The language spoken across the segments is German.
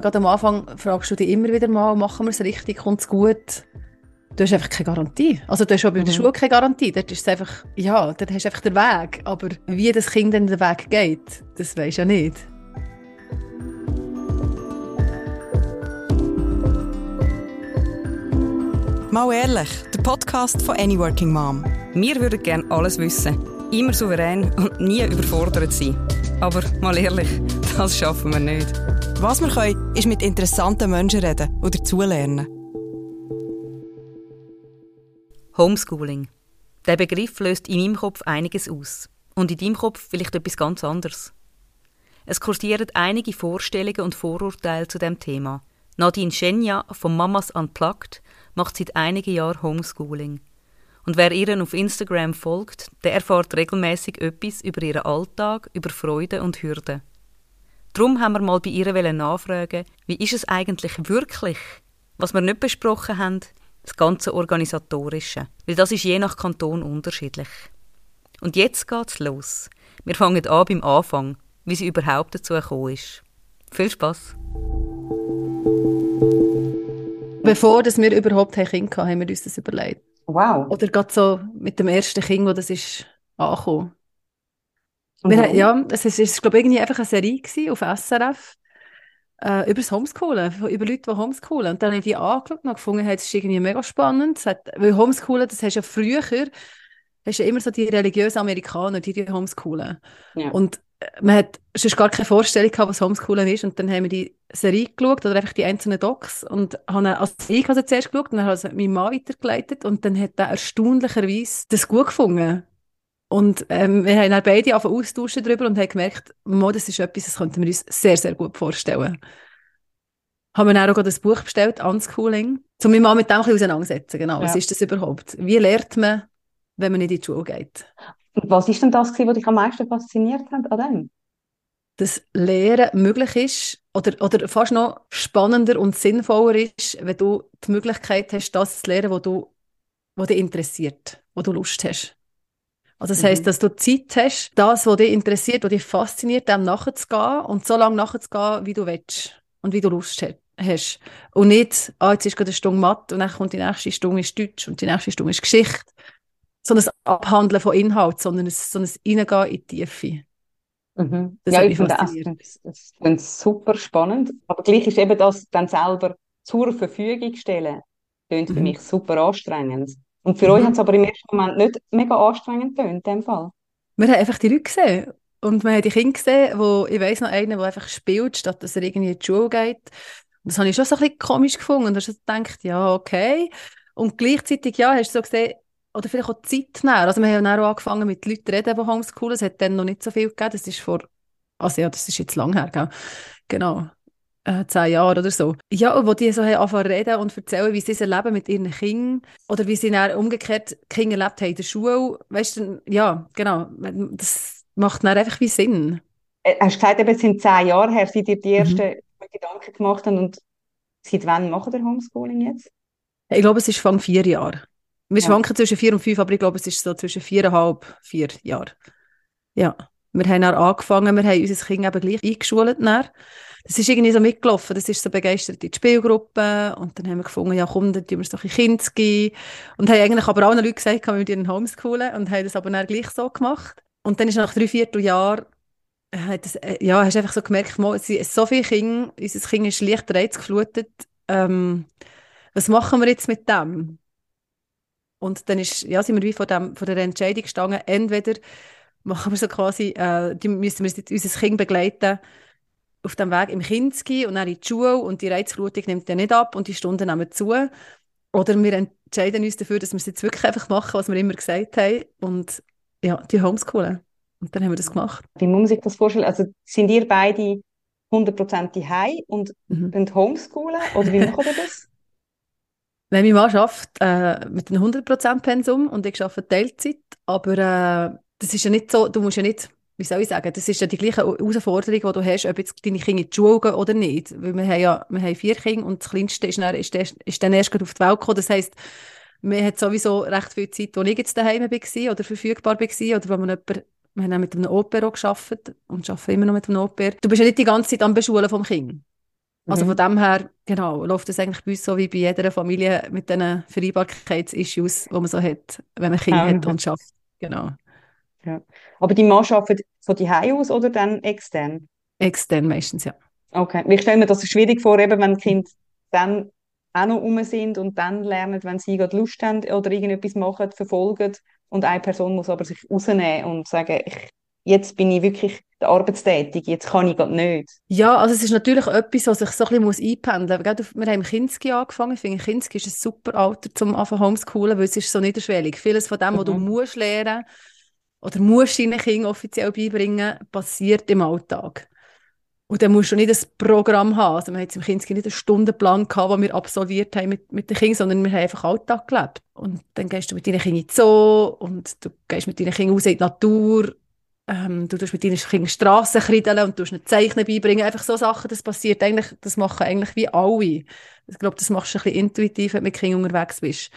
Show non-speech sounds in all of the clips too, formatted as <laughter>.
Gerade am Anfang fragst du dich immer wieder mal, machen wir es richtig, kommt es gut? Du hast einfach keine Garantie. Also du hast auch bei mhm. der Schule keine Garantie. Dort ist es einfach, ja, dort hast du einfach den Weg. Aber wie das Kind dann den Weg geht, das weisst du ja nicht. Mal ehrlich, der Podcast von Any Working Mom. Wir würden gerne alles wissen, immer souverän und nie überfordert sein. Aber mal ehrlich, das schaffen wir nicht. Was wir können, ist mit interessanten Menschen reden oder zulernen. Homeschooling. Der Begriff löst in meinem Kopf einiges aus. Und in deinem Kopf vielleicht etwas ganz anderes. Es kursieren einige Vorstellungen und Vorurteile zu dem Thema. Nadine Schenja von Mamas Unplugged macht seit einigen Jahren Homeschooling. Und wer ihr auf Instagram folgt, der erfährt regelmäßig etwas über ihren Alltag, über Freude und Hürden. Darum haben wir mal bei ihr nachfragen, wie ist es eigentlich wirklich? Was wir nicht besprochen haben, das ganze Organisatorische. Weil das ist je nach Kanton unterschiedlich. Und jetzt geht's los. Wir fangen an beim Anfang, wie sie überhaupt dazu gekommen ist. Viel Spaß! Bevor dass wir überhaupt ein Kind hatten, haben wir uns das überlegt. Wow. Oder gerade so mit dem ersten Kind, wo das ist angekommen. Wir, ja, es ist, ist glaube ich, irgendwie einfach eine Serie auf SRF äh, über das Homeschoolen, über Leute, die homeschoolen. Und dann habe ich die angeschaut und gefunden, es ist irgendwie mega spannend. Hat, weil Homeschoolen, das hast du ja früher, hast du ja immer so die religiösen Amerikaner, die die homeschoolen. Ja. Und man hat sonst gar keine Vorstellung gehabt, was Homeschoolen ist. Und dann haben wir die Serie geschaut, oder einfach die einzelnen Docs. Und haben als ich also zuerst geschaut, und dann hat mein Mann weitergeleitet. Und dann hat er erstaunlicherweise das gut gefunden. Und ähm, wir haben dann beide auf austauschen darüber und haben gemerkt, Mo, das ist etwas, das könnten wir uns sehr, sehr gut vorstellen. Haben wir dann auch das Buch bestellt, Unschooling, um mich mal mit dem ein bisschen auseinandersetzen. Genau, ja. was ist das überhaupt? Wie lernt man, wenn man nicht in die Schule geht? Und was ist denn das, was dich am meisten fasziniert hat an dem? Dass Lehren möglich ist oder, oder fast noch spannender und sinnvoller ist, wenn du die Möglichkeit hast, das zu lernen, was du, was dich interessiert, wo du Lust hast. Also das mhm. heisst, dass du Zeit hast, das, was dich interessiert, was dich fasziniert, dem nachzugehen und so lange nachzugehen, wie du willst und wie du Lust hast. Und nicht, ah, jetzt ist gerade eine Stunde Mathe und dann kommt die nächste Stunde ist Deutsch und die nächste Stunde ist Geschichte so ein Abhandeln von Inhalt, sondern ein, so ein Reingehen in die Tiefe. Mhm. Ja, ich finde das, das, das super spannend. Aber gleich ist eben das dann selber zur Verfügung stellen, klingt für mhm. mich super anstrengend. Und für mhm. euch hat es aber im ersten Moment nicht mega anstrengend getönt, in dem Fall. Wir haben einfach die Leute gesehen. Und wir haben die Kinder gesehen, wo, ich weiss noch einen, der einfach spielt, statt dass er irgendwie in die Schule geht. Und das habe ich schon so ein bisschen komisch gefunden. Und da hast du gedacht, ja, okay. Und gleichzeitig, ja, hast du so gesehen, oder vielleicht auch zeitnah. Also wir haben auch angefangen mit Leuten zu reden, die homeschoolen. Es hat dann noch nicht so viel gegeben. Das ist vor, also ja, das ist jetzt lang her, gell? genau, äh, zehn Jahre oder so. Ja, wo die so haben angefangen reden und erzählen, wie sie es erleben mit ihren Kindern oder wie sie dann umgekehrt Kinder erlebt haben in der Schule. Weißt du, ja, genau, das macht dann einfach wie Sinn. Äh, hast du gesagt, eben, es sind zehn Jahre her, seit ihr die mhm. ersten mhm. Gedanken gemacht habt und seit wann macht ihr Homeschooling jetzt? Ich glaube, es ist von vier Jahren. Wir ja. schwanken zwischen vier und fünf, aber ich glaube, es ist so zwischen viereinhalb, vier Jahren. Ja. Wir haben dann angefangen, wir haben unser Kind eben gleich eingeschult. Dann. Das ist irgendwie so mitgelaufen. Das ist so begeistert in die Spielgruppe. Und dann haben wir gefunden, ja komm, dann tun wir es doch in geben. Und haben eigentlich aber allen Leuten gesagt, wir würden homeschoolen. Und haben das aber dann gleich so gemacht. Und dann ist nach drei, vier Jahren hat das, äh, ja, hast du einfach so gemerkt, sind so viele Kinder, unser Kind ist leicht reizgeflutet. Ähm, was machen wir jetzt mit dem? Und dann ist, ja, sind wir wie vor, dem, vor der Entscheidung gestanden, entweder machen wir so quasi, äh, müssen wir unser Kind begleiten auf dem Weg im Kinski und dann in die Schule und die Reizflutung nimmt ja nicht ab und die Stunden nehmen zu. Oder wir entscheiden uns dafür, dass wir es jetzt wirklich einfach machen, was wir immer gesagt haben und ja, die homeschoolen. Und dann haben wir das gemacht. Wie muss man sich das vorstellen? Also sind ihr beide 100% Hause und mhm. homeschoolen oder wie macht ihr das? <laughs> <laughs> Wenn mein Mann arbeitet äh, mit einem 100% Pensum und ich arbeite Teilzeit, aber äh, das ist ja nicht so, du musst ja nicht, wie soll ich sagen, das ist ja die gleiche Herausforderung, die du hast, ob jetzt deine Kinder in die Schule gehen oder nicht. Weil wir haben ja wir haben vier Kinder und das Kleinste ist dann, ist, ist dann erst auf die Welt gekommen. Das heisst, wir haben sowieso recht viel Zeit, wo ich jetzt daheim war oder verfügbar war oder wo man jemand, wir haben auch mit einem Opero gearbeitet und arbeiten immer noch mit einem Opero. Du bist ja nicht die ganze Zeit am Beschulen vom Kind. Also von dem her, genau, läuft das eigentlich bei uns so wie bei jeder Familie mit diesen Vereinbarkeitsissues, die man so hat, wenn man Kinder ja. hat und schafft. Genau. Ja. Aber die Mann arbeitet von die aus oder dann extern? Extern meistens, ja. Okay. Ich stelle mir das schwierig vor, eben wenn Kinder dann auch noch rum sind und dann lernen, wenn sie gerade Lust haben oder irgendetwas machen, verfolgen und eine Person muss aber sich rausnehmen und sagen, ich, jetzt bin ich wirklich arbeitstätig, jetzt kann ich gerade nicht. Ja, also es ist natürlich etwas, was sich so ein bisschen einpendeln muss. Wir haben Kinski angefangen, ich finde, Kinski ist ein super Alter zum Anfang Homeschoolen, weil es ist so niederschwellig. Vieles von dem, mhm. was du mhm. musst lernen oder musst deinen Kindern offiziell beibringen, passiert im Alltag. Und dann musst du nicht ein Programm haben. Also wir jetzt im Kinski nicht einen Stundenplan gehabt, den wir absolviert haben mit, mit den Kindern, sondern wir haben einfach Alltag gelebt. Und dann gehst du mit deinen Kindern in Zoo und du gehst mit deinen Kindern raus in die Natur. Ähm, du tust mit deinen Kindern Strassen kreideln und tust ihnen Zeichnen beibringen. Einfach so Sachen, das passiert eigentlich, das machen eigentlich wie alle. Ich glaube, das machst du ein bisschen intuitiv, wenn du mit Kindern unterwegs bist.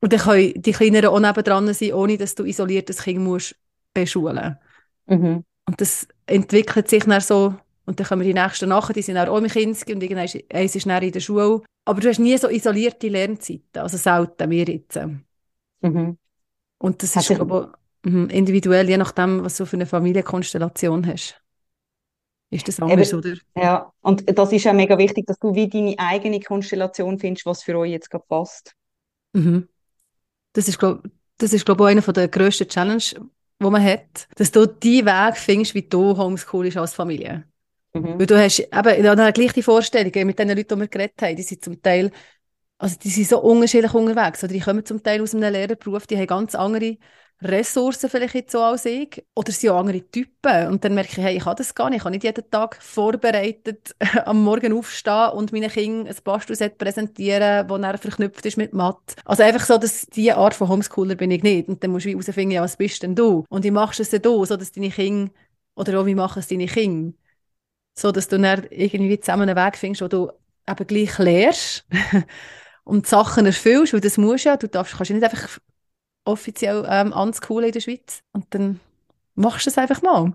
Und dann können die Kleineren auch nebendran sein, ohne dass du isoliertes Kind musst beschulen. Mhm. Und das entwickelt sich dann so und dann kommen die nächsten nachher, die sind auch im Kinski und irgendwann ist, eins ist dann in der Schule. Aber du hast nie so isolierte Lernzeiten, also selten, wir jetzt. Mhm. Und das ist, glaube ich, mhm, individuell, je nachdem, was du für eine Familienkonstellation hast. Ist das anders, Eben, oder? Ja, und das ist ja mega wichtig, dass du wie deine eigene Konstellation findest, was für euch jetzt gerade passt. Mhm. Das ist, glaube das ist, glaube ich, einer der grössten Challenges, die man hat, dass du die Weg findest, wie du Homeschooling als Familie. Mhm. Weil du hast eben ja, gleich die Vorstellungen mit den Leuten, die wir geredet haben, die sind zum Teil, also die sind so unterschiedlich unterwegs. Oder die kommen zum Teil aus einem Lehrerberuf, die haben ganz andere Ressourcen vielleicht jetzt so als ich. Oder sie auch andere Typen. Und dann merke ich, hey, ich kann das gar nicht. Ich kann nicht jeden Tag vorbereitet <laughs> am Morgen aufstehen und meinen Kindern ein Bastelset präsentieren, das dann verknüpft ist mit Mathe. Also einfach so, dass diese Art von Homeschooler bin ich nicht. Und dann musst du herausfinden, ja, was bist denn du? Und wie machst du es denn du, so dass deine Kinder, oder auch wie machen es deine Kinder? so dass du dann irgendwie zusammen einen Weg findest, wo du eben gleich lehrst <laughs> und Sachen erfüllst, weil das musst ja, du darfst, kannst nicht einfach offiziell ähm, in der Schweiz und dann machst du es einfach mal.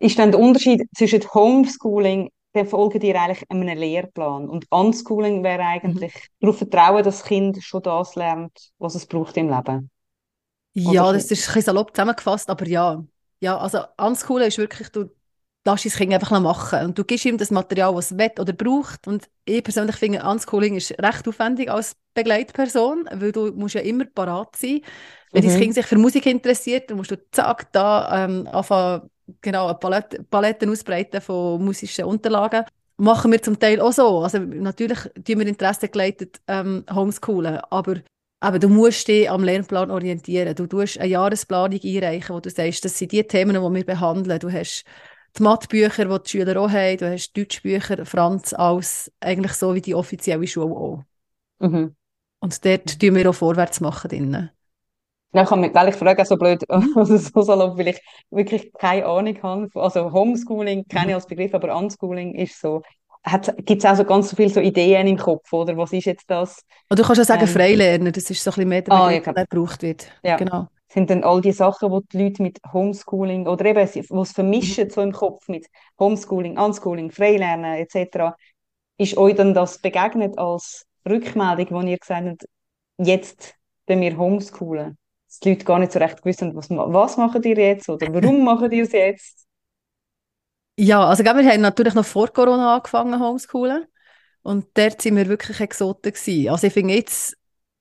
ist dann der Unterschied zwischen Homeschooling, dann folgen dir eigentlich einem Lehrplan und Unschooling wäre eigentlich mhm. darauf vertrauen, dass das Kind schon das lernt, was es braucht im Leben? Ja, das ist ein bisschen salopp zusammengefasst, aber ja. Ja, also Unschooling ist wirklich, du lass das Kind einfach machen. Und du gibst ihm das Material, was es will oder braucht. Und ich persönlich finde, Unschooling ist recht aufwendig als Begleitperson, weil du musst ja immer parat sein. Wenn mhm. dein Kind sich für Musik interessiert, dann musst du zack, da ähm, anfangen, genau, eine Palette, Paletten ausbreiten von musischen Unterlagen. Machen wir zum Teil auch so. Also natürlich tun wir Interesse geleitet ähm, homeschoolen, aber aber du musst dich am Lernplan orientieren. Du tust eine Jahresplanung einreichen, wo du sagst, das sind die Themen, die wir behandeln. Du hast die Mathebücher, die die Schüler auch haben, du hast Deutschbücher, Franz, alles eigentlich so wie die offizielle Schule auch. Mhm. Und dort tun wir auch vorwärts machen drinnen. Ja, kann mich, weil ich frage so blöd, <laughs> also so salopp, weil ich wirklich keine Ahnung habe. Also Homeschooling kenne ich als Begriff, aber Unschooling ist so. Gibt es auch so ganz so viele so Ideen im Kopf, oder? Was ist jetzt das? Oder du kannst ja sagen ähm, Freilernen, das ist so ein bisschen mehr der Begriff, ah, ja, der gebraucht wird. Ja. Genau sind dann all die Sachen, wo die Leute mit Homeschooling oder eben, wo es vermischen mhm. so im Kopf mit Homeschooling, Unschooling, Freilernen etc. Ist euch dann das begegnet als Rückmeldung, wo ihr gesagt habt, jetzt wenn wir homeschoolen? Dass die Leute gar nicht so recht wissen, was, was machen ihr jetzt oder warum <laughs> machen ihr es jetzt? Ja, also wir haben natürlich noch vor Corona angefangen homeschoolen und dort sind wir wirklich Exoten gewesen. Also ich finde jetzt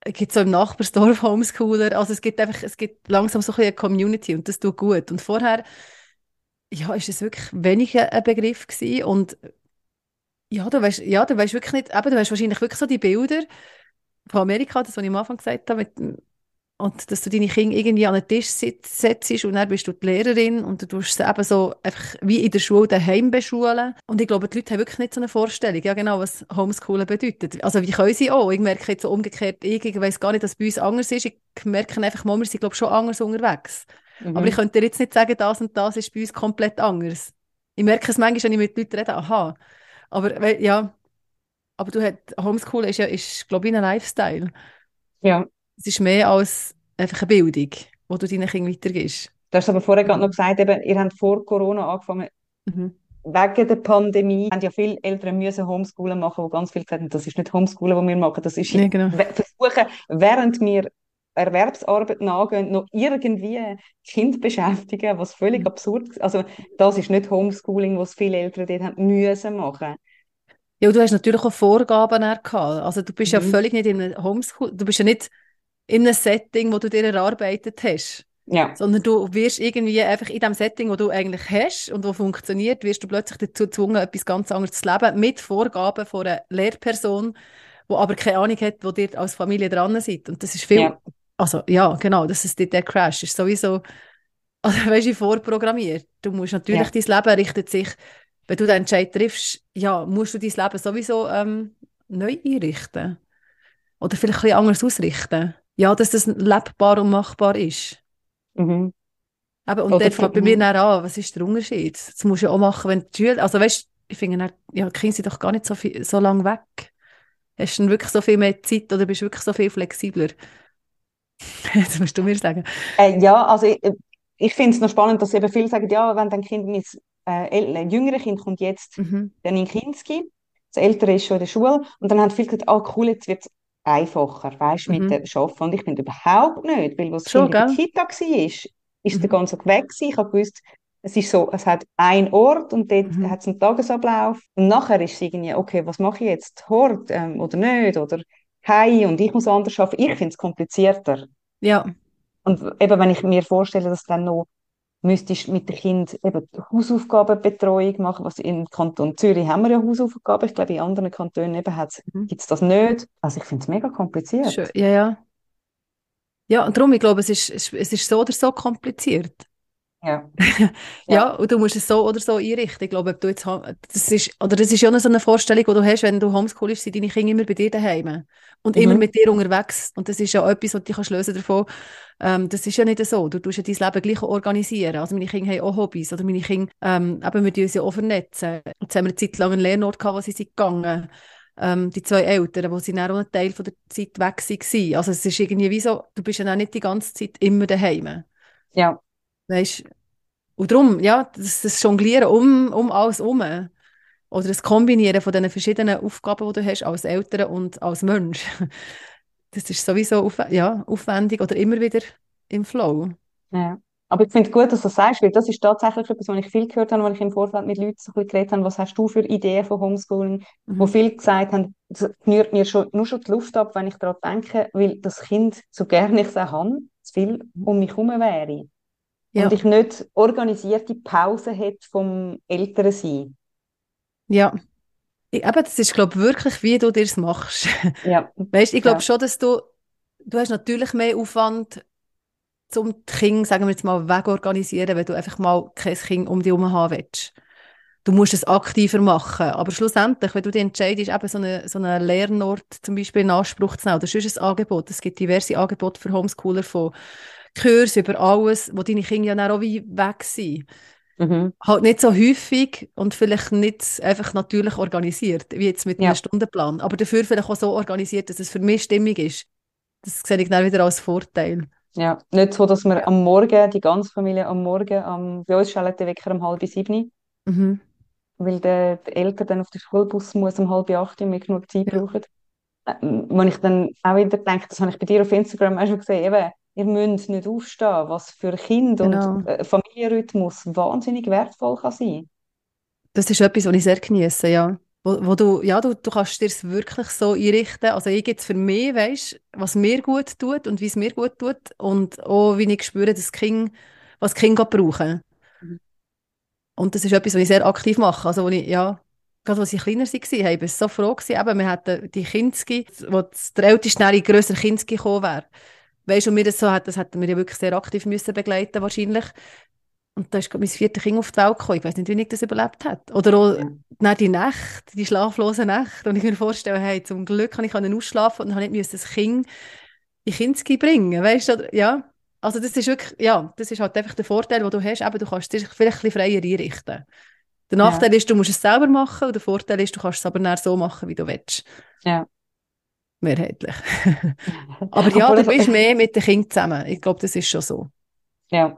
gibt so im Nachbarsdorf Homeschooler. Also es gibt einfach, es gibt langsam so ein eine Community und das tut gut. Und vorher, ja, ist es wirklich weniger ein Begriff gewesen und ja, du weißt, ja, du weißt wirklich nicht, eben, du weißt wahrscheinlich wirklich so die Bilder von Amerika, das, was ich am Anfang gesagt habe, mit, und dass du deine Kinder irgendwie an den Tisch setzt und dann bist du die Lehrerin und du tust sie eben so einfach wie in der Schule daheim beschulen. Und ich glaube, die Leute haben wirklich nicht so eine Vorstellung, ja genau, was Homeschoolen bedeutet. Also wie können sie auch? Ich merke jetzt so umgekehrt, ich, ich weiß gar nicht, dass es bei uns anders ist. Ich merke einfach wir sind glaube ich, schon anders unterwegs. Mhm. Aber ich könnte dir jetzt nicht sagen, das und das ist bei uns komplett anders. Ich merke es manchmal, wenn ich mit Leuten rede, aha. Aber ja, aber du hast, Homeschooling ist ja, ist, glaube ich, ein Lifestyle. Ja. Es ist mehr als einfach eine Bildung, die du deinen Kindern weitergibst. Du hast aber vorher gerade noch gesagt, eben, ihr habt vor Corona angefangen. Mhm. wegen der Pandemie haben ja viele Eltern müssen Homeschoolen machen, wo ganz viel gesagt haben, das ist nicht Homeschoolen, was wir machen, das ist Nee, genau. versuchen, während wir Erwerbsarbeit nachgehen, noch irgendwie Kind beschäftigen, was völlig Mhm. absurd ist. Also das ist nicht Homeschooling, was viele Eltern dort haben müssen machen. Ja, du hast natürlich auch Vorgaben gehabt. Also du bist ja Mhm. völlig nicht in einem Homeschool, du bist ja nicht in einem Setting, wo du dir erarbeitet hast, Ja, sondern du wirst irgendwie einfach in dem Setting, wo du eigentlich hast und wo funktioniert, wirst du plötzlich dazu gezwungen, etwas ganz anderes zu leben, mit Vorgaben von einer Lehrperson, die aber keine Ahnung hat, wo dir als Familie dran seid. Und das ist viel, Ja. also ja, genau, das ist der, der Crash, ist sowieso, also weißt du, vorprogrammiert. Du musst natürlich, Ja. dein Leben richtet sich, wenn du den Entscheid triffst, ja, musst du dein Leben sowieso ähm, neu einrichten. Oder vielleicht ein bisschen anders ausrichten. Ja, dass das lebbar und machbar ist. mhm. Eben, und dort fängt bei mir dann an, was ist der Unterschied? Das musst du ja auch machen, wenn die Schüler, also weißt ich finde, dann, ja, die Kinder sind doch gar nicht so, viel, so lange weg. Hast du wirklich so viel mehr Zeit oder bist du wirklich so viel flexibler? <laughs> das musst du mir sagen. Äh, ja, also ich, ich finde es noch spannend, dass eben viele sagen, ja, wenn dein Kind, mein äh, äl- jüngere Kind kommt jetzt Mhm. dann in Kinski, das ältere ist schon in der Schule und dann haben viele gesagt, ah cool, jetzt wird es einfacher, weißt du, Mhm. mit dem Arbeiten. Und ich finde überhaupt nicht, weil was Schon, in der? Kita war, ist, ist Mhm. der ganze Tag weg gewesen. Ich habe gewusst, es ist so, es hat einen Ort und dort Mhm. hat es einen Tagesablauf und nachher ist es irgendwie, okay, was mache ich jetzt, Hort ähm, oder nicht oder hey und ich muss anders arbeiten. Ich finde es komplizierter. Ja, Und eben, wenn ich mir vorstelle, dass dann noch müsstest mit dem Kind eben Hausaufgabenbetreuung machen, was im Kanton Zürich haben wir ja Hausaufgaben, ich glaube in anderen Kantonen eben Mhm. gibt es das nicht. Also ich finde es mega kompliziert. schön. Ja, ja. Ja, und darum, ich glaube, es ist, es ist so oder so kompliziert. <laughs> Ja. Ja, und du musst es so oder so einrichten. Ich glaube, ob du jetzt, das ist, oder das ist ja noch so eine Vorstellung, die du hast, wenn du homeschoolst, sind deine Kinder immer bei dir daheim und Mhm. immer mit dir unterwegs. Und das ist ja etwas, was du dich kannst lösen davon. Ähm, das ist ja nicht so. Du tust ja dein Leben gleich organisieren. Also meine Kinder haben auch Hobbys oder meine Kinder, ähm, eben, wir uns ja auch vernetzen. Jetzt haben wir eine Zeit lang einen Lernort gehabt, wo sie sind gegangen. Ähm, die zwei Eltern, wo sie dann auch einen Teil von der Zeit weg waren. Also es ist irgendwie wie so, du bist ja auch nicht die ganze Zeit immer daheim. Ja. Weißt und darum, ja, das, das Jonglieren um, um alles herum. Oder das Kombinieren von diesen verschiedenen Aufgaben, die du hast als Eltern und als Mensch. <laughs> Das ist sowieso auf, ja, aufwendig oder immer wieder im Flow. Ja. Aber ich finde es gut, dass du das sagst, weil das ist tatsächlich etwas, was ich viel gehört habe, wenn ich im Vorfeld mit Leuten so ein bisschen geredet habe, was hast du für Ideen von Homeschooling, wo Mhm. viele gesagt haben, es knurrt mir schon, nur schon die Luft ab, wenn ich daran denke, weil das Kind, so gerne ich es auch habe, zu viel um mich herum wäre. Ja, Und ich nicht organisierte Pause hätte vom Elternsein. ja. Ich, eben, das ist, glaube ich, wirklich, wie du dir es machst. Ja. <laughs> Weißt, ich glaube Ja. schon, dass du, du hast natürlich mehr Aufwand, um die Kinder, sagen wir jetzt mal, wegorganisieren, wenn du einfach mal kein Kind um dich herum haben willst. Du musst es aktiver machen. Aber schlussendlich, wenn du dich entscheidest, eben so einen so einen Lernort zum Beispiel in Anspruch zu nehmen, oder sonst ein Angebot, es gibt diverse Angebote für Homeschooler von Kurs über alles, wo deine Kinder ja dann auch wie weg sind. Mhm. Halt nicht so häufig und vielleicht nicht einfach natürlich organisiert, wie jetzt mit Ja. einem Stundenplan, aber dafür vielleicht auch so organisiert, dass es für mich stimmig ist. Das sehe ich dann wieder als Vorteil. Ja. Nicht so, dass wir am Morgen, die ganze Familie am Morgen, am, bei uns schaltet der Wecker um halb sieben, Mhm. weil der, der Eltern dann auf den Schulbus muss um halb acht und wir genug Zeit Ja. brauchen. Äh, Wenn ich dann auch wieder denke, das habe ich bei dir auf Instagram auch schon gesehen, eben, ihr müsst nicht aufstehen, was für Kind Genau. und äh, Familienrhythmus wahnsinnig wertvoll kann sein. Das ist etwas, was ich sehr genieße, ja. Wo, wo du, ja, du, du kannst dir es wirklich so einrichten. Also ich jetzt für mich, weißt, was mir gut tut und wie es mir gut tut und auch, wie ich spüre, dass Kind, was Kinder brauchen. Mhm. Und das ist etwas, was ich sehr aktiv mache. Also, wo ich, ja, gerade als ich kleiner war, ich war so froh, gewesen, eben, wir hatten die Kinski, wo das- der älteste in grösser Kinski gekommen wäre. Weißt du, und mir das so hat, das hätten wir ja wirklich sehr aktiv müssen begleiten wahrscheinlich. Und da ist mein viertes Kind auf die Welt gekommen. Ich weiß nicht, wie ich das überlebt hat. Oder auch Ja. die Nacht, die schlaflosen Nächte. Und ich kann mir vorstellen, hey, zum Glück kann ich ausschlafen und habe nicht müssen das Kind in Kinski bringen. Weißt du, ja. Also das ist wirklich, ja, das ist halt einfach der Vorteil, den du hast. Eben, du kannst dir vielleicht ein freier einrichten. Der Nachteil ist, du musst es selber machen und der Vorteil ist, du kannst es aber dann so machen, wie du willst. Ja. Mehrheitlich. <laughs> aber ja, du bist mehr mit den Kindern zusammen. Ich glaube, das ist schon so. Ja.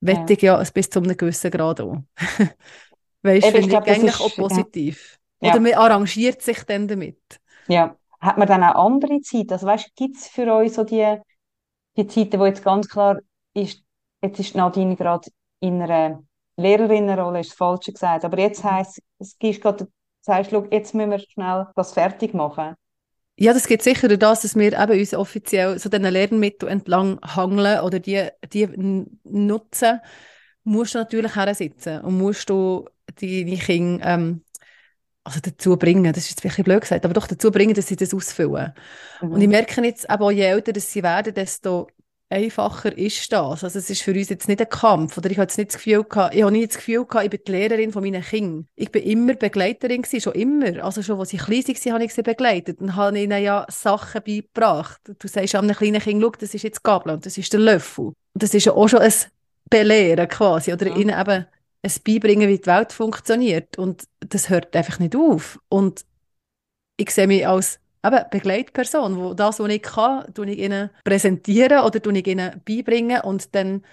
Wettig ja, bis zu einem gewissen Grad auch. <laughs> Weißt du, finde ich eigentlich ist, auch positiv. Ja. Oder man arrangiert sich dann damit. Ja. Hat man dann auch andere Zeit? Also weißt, gibt es für euch so die, die Zeiten, wo jetzt ganz klar ist, jetzt ist Nadine gerade in einer Lehrerinnenrolle, ist das Falsche gesagt, aber jetzt heisst es, gibst gerade, sagst du, jetzt müssen wir schnell das fertig machen. Ja, das geht sicher das, dass wir eben uns offiziell so diesen Lernmitteln entlang hangeln oder die, die nutzen, musst du natürlich sitzen und musst du deine Kinder ähm, also dazu bringen, das ist jetzt wirklich blöd gesagt, aber doch dazu bringen, dass sie das ausfüllen. Mhm. Und ich merke jetzt auch, je älter sie werden, desto einfacher ist das. Also es ist für uns jetzt nicht ein Kampf oder ich habe jetzt nicht das Gefühl gehabt, ich habe nie das Gefühl gehabt, ich bin die Lehrerin von meinen Kindern. Ich bin immer Begleiterin gewesen, schon immer. Also schon, als sie klein waren, habe ich sie begleitet und habe ihnen ja Sachen beigebracht. Du sagst einem kleinen Kind, schau, das ist jetzt Gabel und das ist der Löffel. Und das ist ja auch schon ein Belehren quasi oder ja. ihnen eben ein Beibringen, wie die Welt funktioniert. Und das hört einfach nicht auf. Und ich sehe mich als eben Begleitperson, wo das, was ich kann, tue ich ihnen präsentieren oder tue ich ihnen beibringen und dann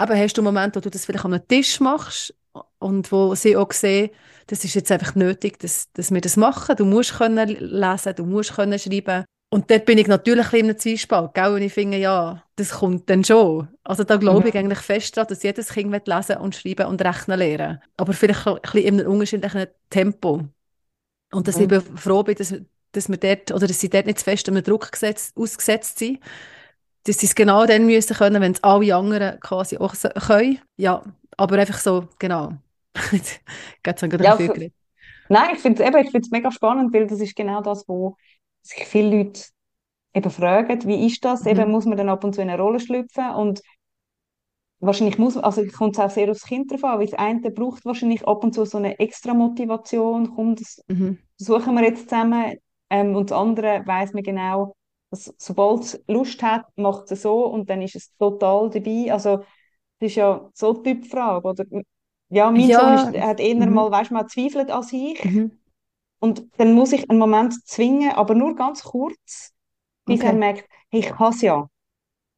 eben hast du einen Moment, wo du das vielleicht an einem Tisch machst und wo sie auch sehen, das ist jetzt einfach nötig, dass, dass wir das machen. Du musst können lesen, du musst können schreiben. Und dort bin ich natürlich ein in einem Zwiespalt, gell? Und ich finde, ja, das kommt dann schon. Also da glaube ich eigentlich fest daran, dass jedes Kind lesen und schreiben und rechnen lernen Aber vielleicht ein bisschen in einem unterschiedlichen Tempo. Und dass mhm. ich eben froh bin, dass, dass wir dort, oder dass sie dort nicht zu fest unter Druck gesetzt, ausgesetzt sind. Dass sie es genau dann müssen können, wenn es alle anderen quasi auch können. Ja, aber einfach so, genau. <laughs> Jetzt gerade ja, viel geredet. Nein, ich finde es mega spannend, weil das ist genau das, wo sich viele Leute eben fragen, wie ist das? Mhm. Eben muss man dann ab und zu in eine Rolle schlüpfen und wahrscheinlich muss, also kommt es auch sehr aufs Kind drauf an, weil das eine braucht wahrscheinlich ab und zu so eine extra Motivation, komm, das mhm. suchen wir jetzt zusammen ähm, und das andere weiß man genau, dass sobald es Lust hat, macht es so und dann ist es total dabei, also das ist ja so eine Typfrage, oder? Ja, mein ja. Sohn ist, hat eher mhm. mal, weißt du, mal zweifelt als ich mhm. Und dann muss ich einen Moment zwingen, aber nur ganz kurz, bis okay. er merkt, hey, ich kann es ja.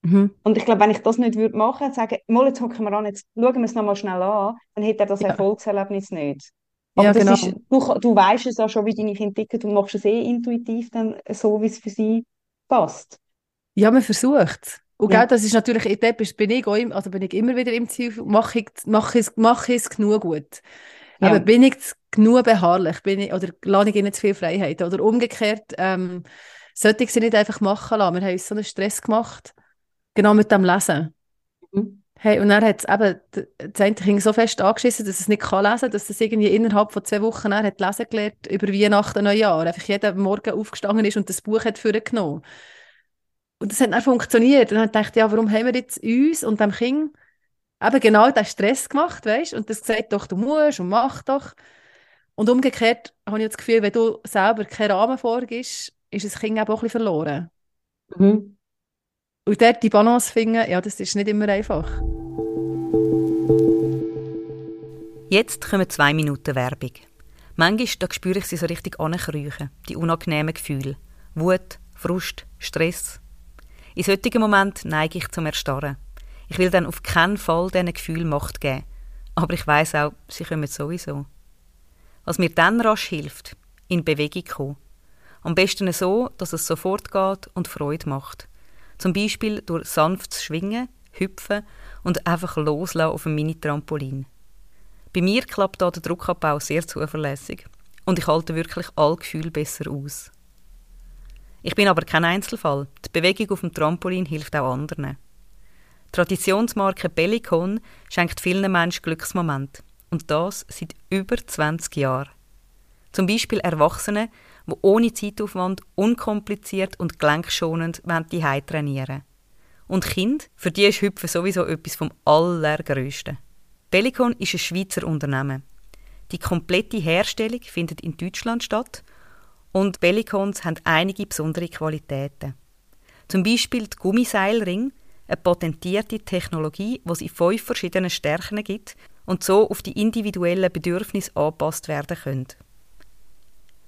Mhm. Und ich glaube, wenn ich das nicht würde machen würde, sagen, mal jetzt hocken wir an, jetzt schauen wir es nochmal schnell an, dann hätte er das ja. Erfolgserlebnis nicht. Aber ja, genau. ist, du, du weißt es ja schon, wie deine Kinder ticken, du machst es eh intuitiv dann so, wie es für sie passt. Ja, man versucht es. Und ja. das ist natürlich, dort bin ich, auch, also bin ich immer wieder im Ziel, mache ich, mach ich, mach ich es genug gut. Ja. Aber bin ich genug beharrlich? Bin ich, oder lasse ich ihnen zu viel Freiheit? Oder umgekehrt, ähm, sollte ich sie nicht einfach machen lassen? Wir haben uns so einen Stress gemacht, genau mit dem Lesen. Hey, und dann hat eben, das eine Kind so fest angeschissen, dass es nicht kann lesen kann, dass es irgendwie innerhalb von zwei Wochen er hat lesen gelernt über Weihnachten Neujahr. Einfach jeden Morgen aufgestanden ist und das Buch hat vorgenommen. Und das hat dann funktioniert. Und dann dachte ich, ja, warum haben wir jetzt uns und dem Kind eben genau den Stress gemacht, weißt und das gesagt, doch, du musst und mach doch. Und umgekehrt habe ich das Gefühl, wenn du selber keinen Rahmen vorgibst, ist das Kind auch ein bisschen verloren. Mhm. Und dort die Balance finden, ja, das ist nicht immer einfach. Jetzt kommen zwei Minuten Werbung. Manchmal da spüre ich sie so richtig ankräuchen, die unangenehmen Gefühle. Wut, Frust, Stress. In solchen Momenten neige ich zum Erstarren. Ich will dann auf keinen Fall diesen Gefühl Macht geben. Aber ich weiß auch, sie kommen sowieso. Was mir dann rasch hilft, in Bewegung kommen. Am besten so, dass es sofort geht und Freude macht. Zum Beispiel durch sanftes Schwingen, Hüpfen und einfach loslassen auf einem Mini-Trampolin. Bei mir klappt da der Druckabbau sehr zuverlässig und ich halte wirklich all Gefühle besser aus. Ich bin aber kein Einzelfall. Die Bewegung auf dem Trampolin hilft auch anderen. Die Traditionsmarke Bellicon schenkt vielen Menschen Glücksmomente. Und das seit über 20 Jahren. Zum Beispiel Erwachsene, die ohne Zeitaufwand, unkompliziert und gelenkschonend die trainieren Und Kinder, für die ist Hüpfen sowieso etwas vom Allergrößten. Bellicon ist ein Schweizer Unternehmen. Die komplette Herstellung findet in Deutschland statt und Bellicons haben einige besondere Qualitäten. Zum Beispiel die Gummiseilring, eine patentierte Technologie, die es in fünf verschiedenen Stärken gibt und so auf die individuellen Bedürfnisse angepasst werden können.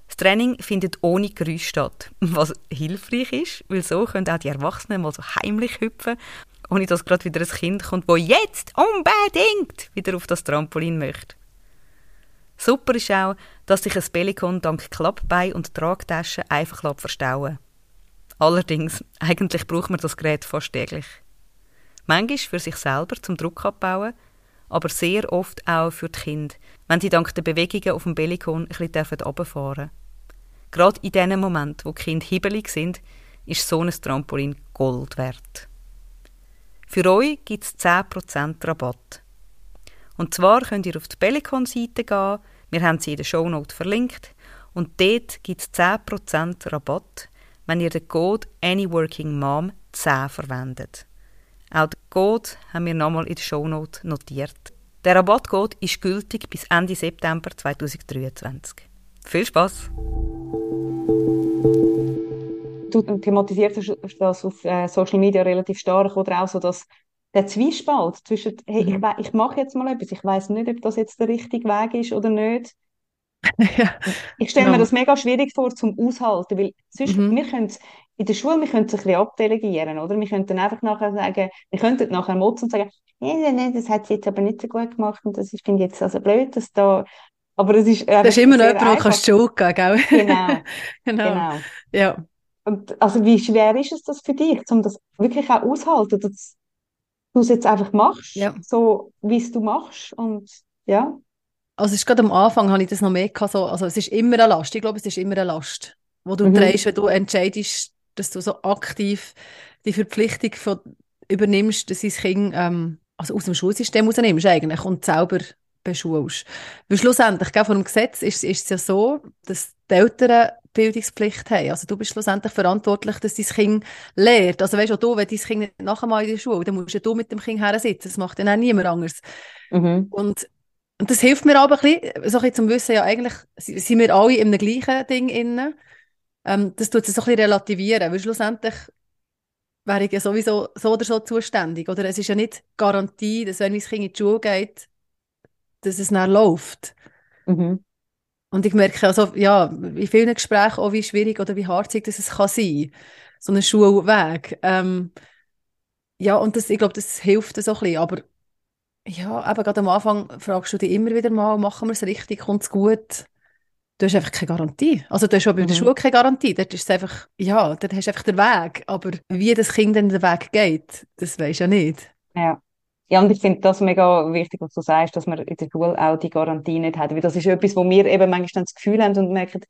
Das Training findet ohne Geräusch statt, <laughs> was hilfreich ist, weil so können auch die Erwachsenen mal so heimlich hüpfen, ohne dass gerade wieder ein Kind kommt, wo jetzt unbedingt wieder auf das Trampolin möchte. Super ist auch, dass sich ein Bellicon dank Klappbein und Tragtaschen einfach verstauen Allerdings, eigentlich braucht man das Gerät fast täglich. Manchmal für sich selber zum Druck abbauen, aber sehr oft auch für die Kinder, wenn sie dank der Bewegungen auf dem Bellicon ein bisschen runterfahren dürfen. Gerade in dem Moment, wo die Kinder hibbelig sind, ist so ein Trampolin Gold wert. Für euch gibt es 10% Rabatt. Und zwar könnt ihr auf die Bellicon-Seite gehen, wir haben sie in der Shownote verlinkt, und dort gibt es 10% Rabatt, wenn ihr den Code AnyWorkingMom 10 verwendet. Auch den Code haben wir nochmal in der Shownote notiert. Der Rabattcode ist gültig bis Ende September 2023. Viel Spaß! Du thematisierst das auf äh, Social Media relativ stark oder auch so, dass der Zwiespalt zwischen, hey, mhm. ich, ich mache jetzt mal etwas, ich weiß nicht, ob das jetzt der richtige Weg ist oder nicht. <laughs> ja, ich stelle genau. mir das mega schwierig vor zum Aushalten, weil sonst, mhm. wir können in der Schule, wir können es ein bisschen abdelegieren, oder? Wir könnten einfach nachher sagen, wir könnten nachher motzen und sagen, nee, nee, das hat sie jetzt aber nicht so gut gemacht und das ist, finde ich jetzt also blöd, dass da, aber es ist Das ist immer noch jemand, der kannst Schuld geben, gell? Genau. genau. <laughs> genau. Ja. Und also wie schwer ist es das für dich, um das wirklich auch aushalten, dass du es jetzt einfach machst, ja. so wie es du machst und ja. Also ist gerade am Anfang habe ich das noch mehr gehabt, so, also es ist immer eine Last, ich glaube es ist immer eine Last, wo du mhm. drehst, wenn du entscheidest, dass du so aktiv die Verpflichtung von, übernimmst, dass dein Kind ähm, also aus dem Schulsystem rausnimmst eigentlich und selber beschulst. Weil schlussendlich, gell, vor dem Gesetz ist, ist es ja so, dass die Eltern Bildungspflicht haben. Also du bist schlussendlich verantwortlich, dass dein Kind lernt. Also weißt du, wenn dein Kind nicht nachher mal in der Schule, dann musst du mit dem Kind her sitzen. Das macht dann auch niemand anders. Mhm. Und, und das hilft mir aber ein bisschen, so ein bisschen zum Wissen, ja eigentlich sind wir alle in einem gleichen Ding inne. Ähm, das tut es so ein bisschen relativieren, weil schlussendlich wäre ich ja sowieso so oder so zuständig. Oder es ist ja nicht Garantie, dass wenn mein Kind in die Schule geht, dass es dann läuft. Mhm. Und ich merke also, ja, in vielen Gesprächen auch, wie schwierig oder wie hart es kann sein so ein Schulweg. Ähm, ja, und das, ich glaube, das hilft so ein bisschen, aber ja, eben gerade am Anfang fragst du dich immer wieder mal, machen wir es richtig, kommt es gut? Du hast einfach keine Garantie. Also du hast auch bei mhm. der Schule keine Garantie. Dort ist es einfach, ja, dort hast du einfach den Weg. Aber wie das Kind dann den Weg geht, das weisst du ja nicht. Ja. Ja, und ich finde das mega wichtig, was du sagst, dass man in der Schule auch die Garantie nicht hat. Weil das ist etwas, wo wir eben manchmal das Gefühl haben und merken,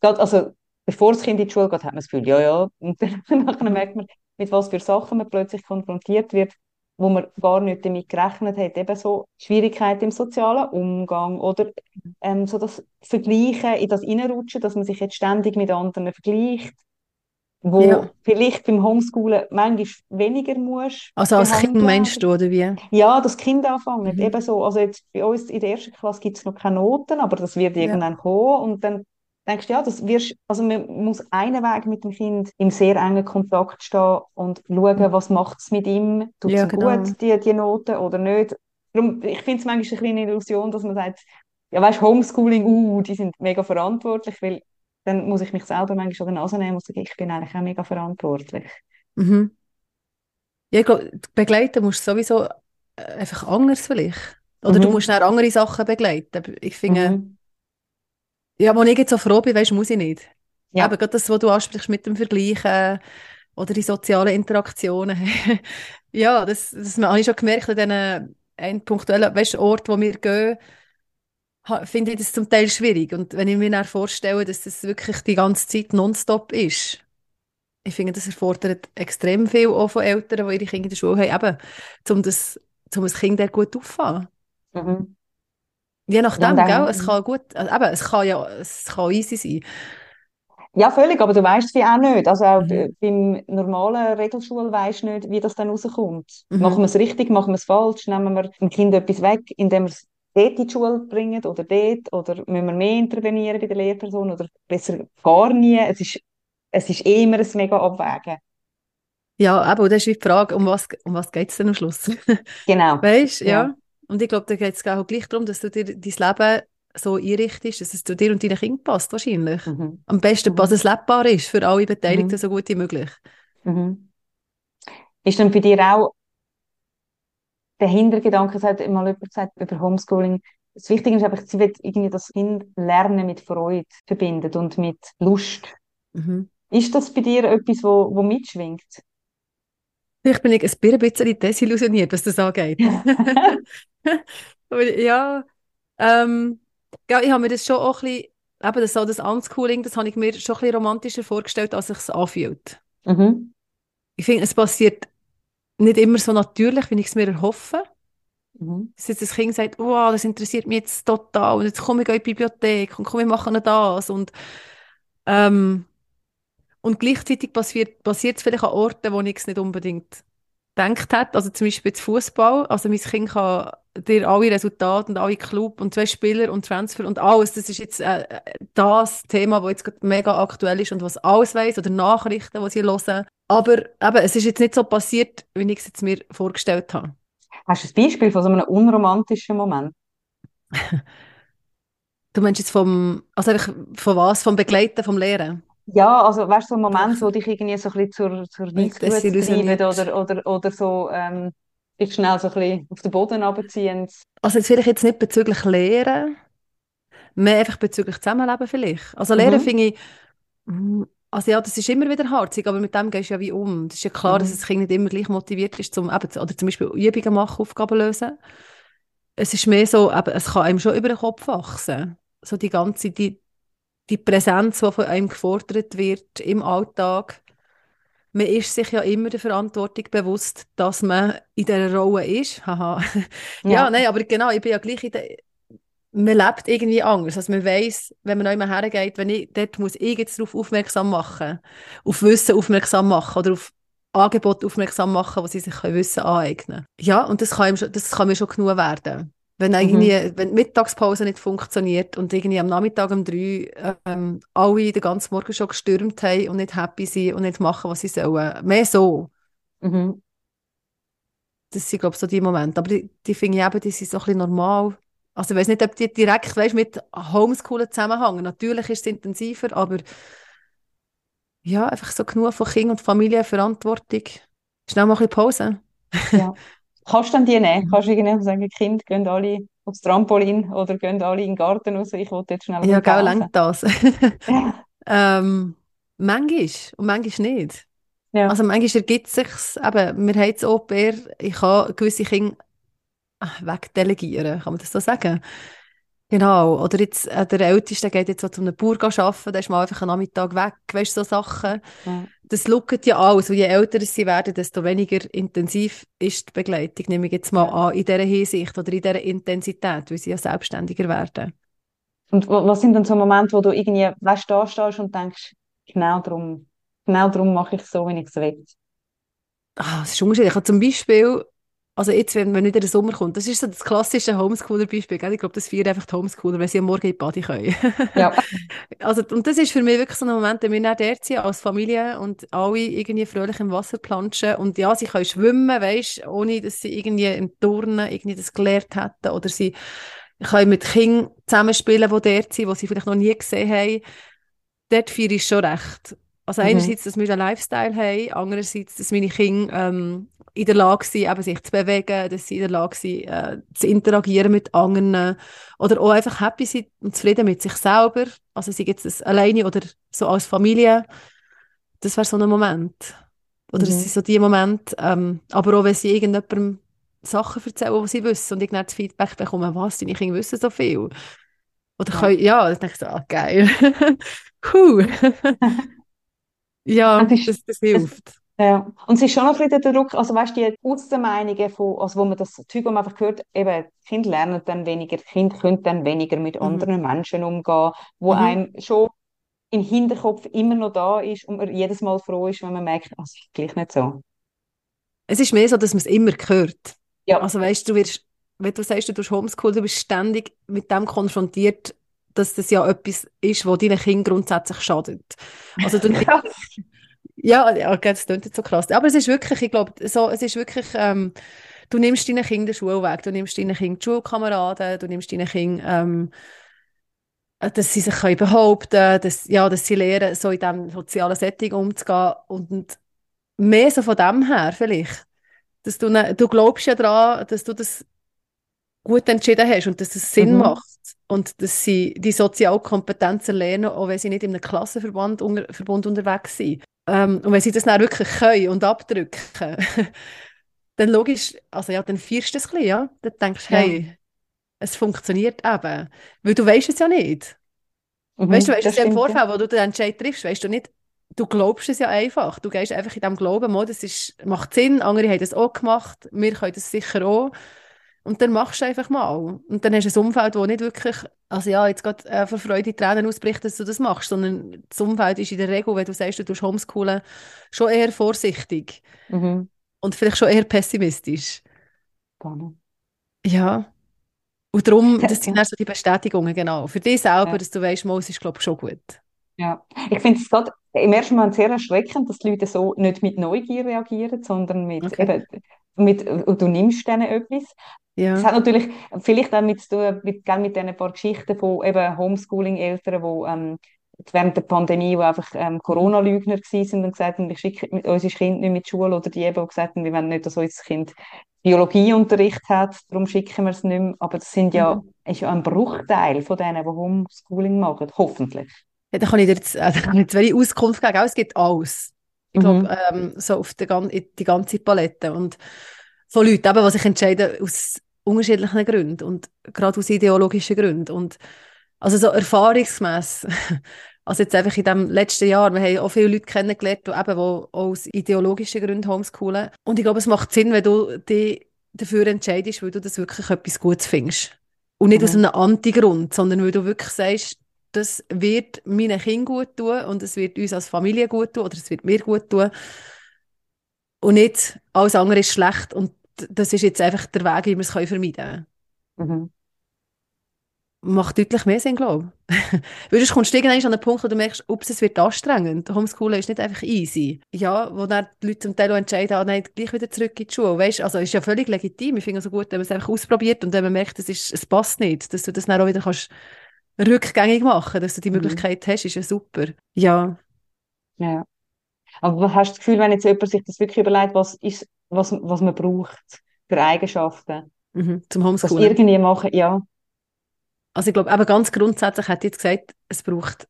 gerade, also bevor das Kind in die Schule geht, hat man das Gefühl, ja, ja. Und dann <laughs> merkt man, mit was für Sachen man plötzlich konfrontiert wird, wo man gar nicht damit gerechnet hat. Eben so Schwierigkeiten im sozialen Umgang oder ähm, so das Vergleichen, in das Reinrutschen, dass man sich jetzt ständig mit anderen vergleicht wo ja. vielleicht beim Homeschoolen manchmal weniger muss. Also als Kind meinst du, oder wie? Ja, das Kind anfangen. Mhm. Eben so, also jetzt bei uns in der ersten Klasse gibt es noch keine Noten, aber das wird irgendwann ja. kommen und dann denkst du, ja, das wirst, also man muss einen Weg mit dem Kind in sehr engen Kontakt stehen und schauen, mhm. was macht es mit ihm, tut es ja, genau. gut, die, die Noten oder nicht. Darum, ich finde es manchmal eine kleine Illusion, dass man sagt, ja weißt, Homeschooling, uh, die sind mega verantwortlich, weil dann muss ich mich selber manchmal an der Nase nehmen und sagen, ich bin eigentlich auch mega verantwortlich. Mhm. Ja, ich glaube, begleiten musst du sowieso äh, einfach anders vielleicht. Oder mhm. du musst auch andere Sachen begleiten. Ich finde, mhm. Ja, wo ich jetzt so froh bin, weißt, muss ich nicht. Ja. Aber gerade das, was du ansprichst mit dem Vergleichen oder die sozialen Interaktionen. <laughs> ja, das, das habe ich schon gemerkt in diesen punktuellen weißt, Orten, wo wir gehen, finde ich das zum Teil schwierig. Und wenn ich mir dann vorstelle, dass das wirklich die ganze Zeit nonstop ist, ich finde, das erfordert extrem viel auch von Eltern, die ihre Kinder in der Schule haben, eben, um das, um das Kind gut aufzufangen. Mhm. Je nachdem, gell? es kann gut, also eben, es kann ja, es kann easy sein. Ja, völlig, aber du weißt es wie auch nicht. Also auch mhm. beim normalen Regelschul weißt du nicht, wie das dann rauskommt. Mhm. Machen wir es richtig, machen wir es falsch, nehmen wir dem Kind etwas weg, indem wir es dort in die Schule bringen oder dort, oder müssen wir mehr intervenieren bei der Lehrperson oder besser gar nie. Es ist, es ist eh immer ein mega Abwägen. Ja, aber das ist die Frage, um was, um was geht es denn am Schluss? <laughs> Genau. Weißt du, ja. ja. Und ich glaube, da geht es auch gleich darum, dass du dir dein Leben so einrichtest, dass es zu dir und deinen Kindern passt, wahrscheinlich. Mhm. Am besten, dass es lebbar ist, für alle Beteiligten mhm. so gut wie möglich. Mhm. Ist dann für dich auch der Hintergedanke, es hat mal jemand gesagt über Homeschooling, das Wichtige ist einfach, sie will irgendwie das Kind Lernen mit Freude verbindet und mit Lust. Mhm. Ist das bei dir etwas, wo, wo mitschwingt? Vielleicht bin ich ein bisschen desillusioniert, was das angeht. <laughs> ja, ähm, ja, ich habe mir das schon auch ein bisschen, eben das, so das Unschooling, das habe ich mir schon ein bisschen romantischer vorgestellt, als es sich anfühlt. Mhm. Ich finde, es passiert nicht immer so natürlich, wie ich es mir erhoffe. Mhm. Dass jetzt das Kind sagt, wow, das interessiert mich jetzt total und jetzt komme ich in die Bibliothek und komm, wir machen das und ähm, und gleichzeitig passiert, passiert es vielleicht an Orten, wo ich es nicht unbedingt gedacht hätte. Also zum Beispiel jetzt Fußball. Also mein Kind kann dir alle Resultate und alle Club und zwei Spieler und Transfer und alles. Das ist jetzt äh, das Thema, das jetzt mega aktuell ist und was alles weiß oder Nachrichten, die sie hören. Aber eben, es ist jetzt nicht so passiert, wie ich es jetzt mir vorgestellt habe. Hast du ein Beispiel von so einem unromantischen Moment? <laughs> du meinst jetzt vom, also von was? Vom Begleiten, vom Lehren? Ja, also weißt du, so ein Moment, wo dich irgendwie so ein bisschen zur, zur Weißglut treibt oder, oder, oder so ähm, dich schnell so ein bisschen auf den Boden runterziehen. Also jetzt vielleicht jetzt nicht bezüglich Lehren, mehr einfach bezüglich Zusammenleben vielleicht. Also Lehren mhm. finde ich, mm, also ja, das ist immer wieder harzig, aber mit dem gehst du ja wie um. Es ist ja klar, mhm. dass das Kind nicht immer gleich motiviert ist, zum, eben, oder zum Beispiel Übungen machen, Aufgaben lösen. Es ist mehr so, eben, es kann einem schon über den Kopf wachsen. So die ganze, die, die Präsenz, die von einem gefordert wird im Alltag. Man ist sich ja immer der Verantwortung bewusst, dass man in dieser Rolle ist. <laughs> Haha. ja. ja, nein, aber genau, ich bin ja gleich in der, man lebt irgendwie anders. Also man weiß, wenn man neu hergeht, wenn ich, dort muss ich jetzt darauf aufmerksam machen, auf Wissen aufmerksam machen oder auf Angebote aufmerksam machen, wo sie sich Wissen aneignen können. Ja, und das kann, das kann mir schon genug werden. Wenn, irgendwie, mhm. wenn die Mittagspause nicht funktioniert und irgendwie am Nachmittag um drei ähm, alle den ganzen Morgen schon gestürmt haben und nicht happy sind und nicht machen, was sie sollen. Mehr so. Mhm. Das sind, glaube ich, so die Momente. Aber die, die finde ich eben, die sind so ein bisschen normal. Also ich weiß nicht, ob die direkt weißt, mit Homeschoolen zusammenhängen. Natürlich ist es intensiver, aber ja, einfach so genug von Kind und Familie, Verantwortung. Schnell mal ein bisschen Pause. Ja. <laughs> Kannst du dann die nehmen? Mhm. Kannst du irgendwie sagen, Kind, gehen alle aufs Trampolin oder gehen alle in den Garten raus? Ich wollte jetzt schnell Ja, genau, lenkt das. <laughs> ähm, manchmal und manchmal nicht. Ja. Also manchmal ergibt es sich eben, wir haben jetzt pair, ich kann gewisse Kinder wegdelegieren, kann man das so sagen? Genau, oder jetzt, äh, der Älteste geht jetzt so zu einem Bauer arbeiten, der ist mal einfach einen Nachmittag weg, weißt so Sachen. Ja. Das schaut ja alles, und je älter sie werden, desto weniger intensiv ist die Begleitung, nehme ich jetzt mal an, in dieser Hinsicht oder in dieser Intensität, weil sie ja selbstständiger werden. Und was sind dann so Momente, wo du irgendwie, weißt, da stehst und denkst, genau darum, genau darum mache ich es so, wie ich es will? Ah, es ist unterschiedlich. Ich habe zum Beispiel also jetzt, wenn, wenn wieder der Sommer kommt, das ist so das klassische Homeschooler-Beispiel. Ich glaube, das feiern einfach die Homeschooler, wenn sie am Morgen in die Body können. ja. <laughs> also, und das ist für mich wirklich so ein Moment, wenn wir dann dort sind, als Familie und alle irgendwie fröhlich im Wasser planschen und ja, sie können schwimmen, weißt, ohne dass sie irgendwie im Turnen irgendwie das gelernt hätten oder sie können mit Kindern zusammenspielen, die dort sind, die sie vielleicht noch nie gesehen haben. Dort feiere ich schon recht. Also mhm. einerseits, dass wir einen Lifestyle haben, andererseits, dass meine Kinder ähm, in der Lage sind, eben sich zu bewegen, dass sie in der Lage sind, äh, zu interagieren mit anderen oder auch einfach happy sind und zufrieden mit sich selber. Also sie gibt es alleine oder so als Familie. Das wäre so ein Moment. Oder mhm. es sind so die Momente, ähm, aber auch wenn sie irgendjemandem Sachen erzählen, die sie wissen und ich dann das Feedback bekomme, was, deine Kinder wissen so viel. Oder ja, können, ja dann denke ich so, ah, geil. <laughs> cool. <laughs> Ja, das, ist, das, das hilft. Ja, und es ist schon noch ein bisschen der Druck, also weißt du, die Meinungen von, also wo man das Zeug, wo man einfach hört, eben, Kinder lernen dann weniger, Kinder können dann weniger mit mhm. anderen Menschen umgehen, wo mhm. einem schon im Hinterkopf immer noch da ist und man jedes Mal froh ist, wenn man merkt, es ist gleich nicht so. Es ist mehr so, dass man es immer hört. Ja. Also weißt du, wirst, wenn du sagst, du tust Homeschool, du bist ständig mit dem konfrontiert, dass das ja etwas ist, was deinen Kindern grundsätzlich schadet. Also du, <laughs> ja, ja, das klingt jetzt so krass. Aber es ist wirklich, ich glaube, so, es ist wirklich, ähm, du nimmst deinen Kindern den Schule weg, du nimmst deinen Kindern die Schulkameraden, du nimmst deinen Kindern, ähm, dass sie sich können behaupten dass, ja, dass sie lernen, so in diesem sozialen Setting umzugehen und mehr so von dem her vielleicht. Dass du, ne, du glaubst ja daran, dass du das gut entschieden hast und dass es Sinn mhm. macht und dass sie die Sozialkompetenzen lernen, auch wenn sie nicht in einem Klassenverband unter, Verbund unterwegs sind. Ähm, und wenn sie das dann wirklich können und abdrücken, <laughs> dann logisch, also ja, dann feierst du es ein bisschen, ja. Dann denkst du, ja. hey, es funktioniert eben. Weil du weißt es ja nicht. Mhm, weißt du, weißt es ja im Vorfeld, ja. wo du den Entscheid triffst, weißt du nicht, du glaubst es ja einfach. Du gehst einfach in dem Glauben, oh, das ist, macht Sinn, andere haben das auch gemacht, wir können das sicher auch. Und dann machst du einfach mal. Und dann hast du ein Umfeld, das nicht wirklich, also ja, jetzt gerade äh, vor Freude Tränen ausbricht, dass du das machst, sondern das Umfeld ist in der Regel, wenn du sagst, du tust Homeschoolen, schon eher vorsichtig. Mhm. Und vielleicht schon eher pessimistisch. Spannend. Ja. Und darum, das sind also die Bestätigungen, genau. Für dich selber, ja. dass du weißt, es ist, glaube ich, schon gut. Ja, ich finde es gerade im ersten Moment sehr erschreckend, dass die Leute so nicht mit Neugier reagieren, sondern mit, okay. eben, mit du nimmst denen etwas. Ja. Das hat natürlich vielleicht auch mit, mit, mit diesen paar Geschichten von eben Homeschooling-Eltern, die ähm, während der Pandemie, die einfach ähm, Corona-Lügner waren und gesagt haben, wir schicken unser Kind nicht mit die Schule oder die eben auch gesagt haben, wir wollen nicht, dass unser Kind Biologieunterricht hat, darum schicken wir es nicht mehr. Aber das sind ja, mhm. ist ja ein Bruchteil von denen, die Homeschooling machen, hoffentlich. Ja, da kann ich dir jetzt, <laughs> äh, kann ich jetzt wenig Auskunft geben, es gibt alles. Ich glaube, mhm. ähm, so auf die, die ganze Palette. Und von Leuten, eben, die sich entscheiden aus unterschiedlichen Gründen und gerade aus ideologischen Gründen. Und also so erfahrungsgemäß, <laughs> also jetzt einfach in dem letzten Jahr, wir haben auch viele Leute kennengelernt, die eben wo aus ideologischen Gründen homeschoolen. Und ich glaube, es macht Sinn, wenn du dich dafür entscheidest, weil du das wirklich etwas Gutes findest. Und nicht mhm. aus einem Antigrund, sondern weil du wirklich sagst, das wird meinen Kindern gut tun und es wird uns als Familie gut tun oder es wird mir gut tun. Und nicht alles andere ist schlecht und das ist jetzt einfach der Weg, wie wir es vermeiden können. Mhm. Macht deutlich mehr Sinn, glaube ich. <laughs> Weil sonst kommst du irgendwann an den Punkt, wo du merkst, ups, es wird anstrengend. Homeschooling ist nicht einfach easy. Ja, wo dann die Leute zum Teil entscheiden, ah, nein, gleich wieder zurück in die Schule. Weißt, also ist ja völlig legitim. Ich finde es so gut, wenn man es einfach ausprobiert und wenn man merkt, es, ist, es passt nicht, dass du das dann auch wieder kannst rückgängig machen, dass du die mhm. Möglichkeit hast, ist ja super. Ja. Ja. Aber was hast du das Gefühl, wenn jetzt jemand sich das wirklich überlegt, was ist, was, was man braucht für Eigenschaften? Mhm. Zum Homeschooling. Was irgendwie machen, ja. Also ich glaube, aber ganz grundsätzlich hat jetzt gesagt, es braucht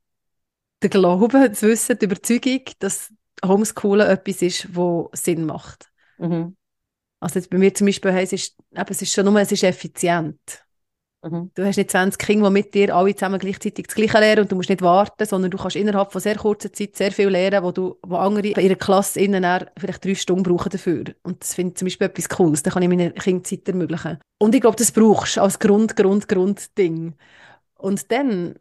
den Glauben, das Wissen, die Überzeugung, dass Homeschoolen etwas ist, wo Sinn macht. Mhm. Also jetzt bei mir zum Beispiel heisst es, ist, eben, es ist schon nur, es ist effizient. Mhm. Du hast nicht 20 Kinder, die mit dir alle zusammen gleichzeitig das Gleiche lernen und du musst nicht warten, sondern du kannst innerhalb von sehr kurzer Zeit sehr viel lernen, wo, du, wo andere in ihrer Klasse innen vielleicht drei Stunden brauchen dafür. Und das finde ich zum Beispiel etwas Cooles. Da kann ich meinen Kindern Zeit ermöglichen. Und ich glaube, das brauchst du als Grund, Grund, Grundding. Und dann,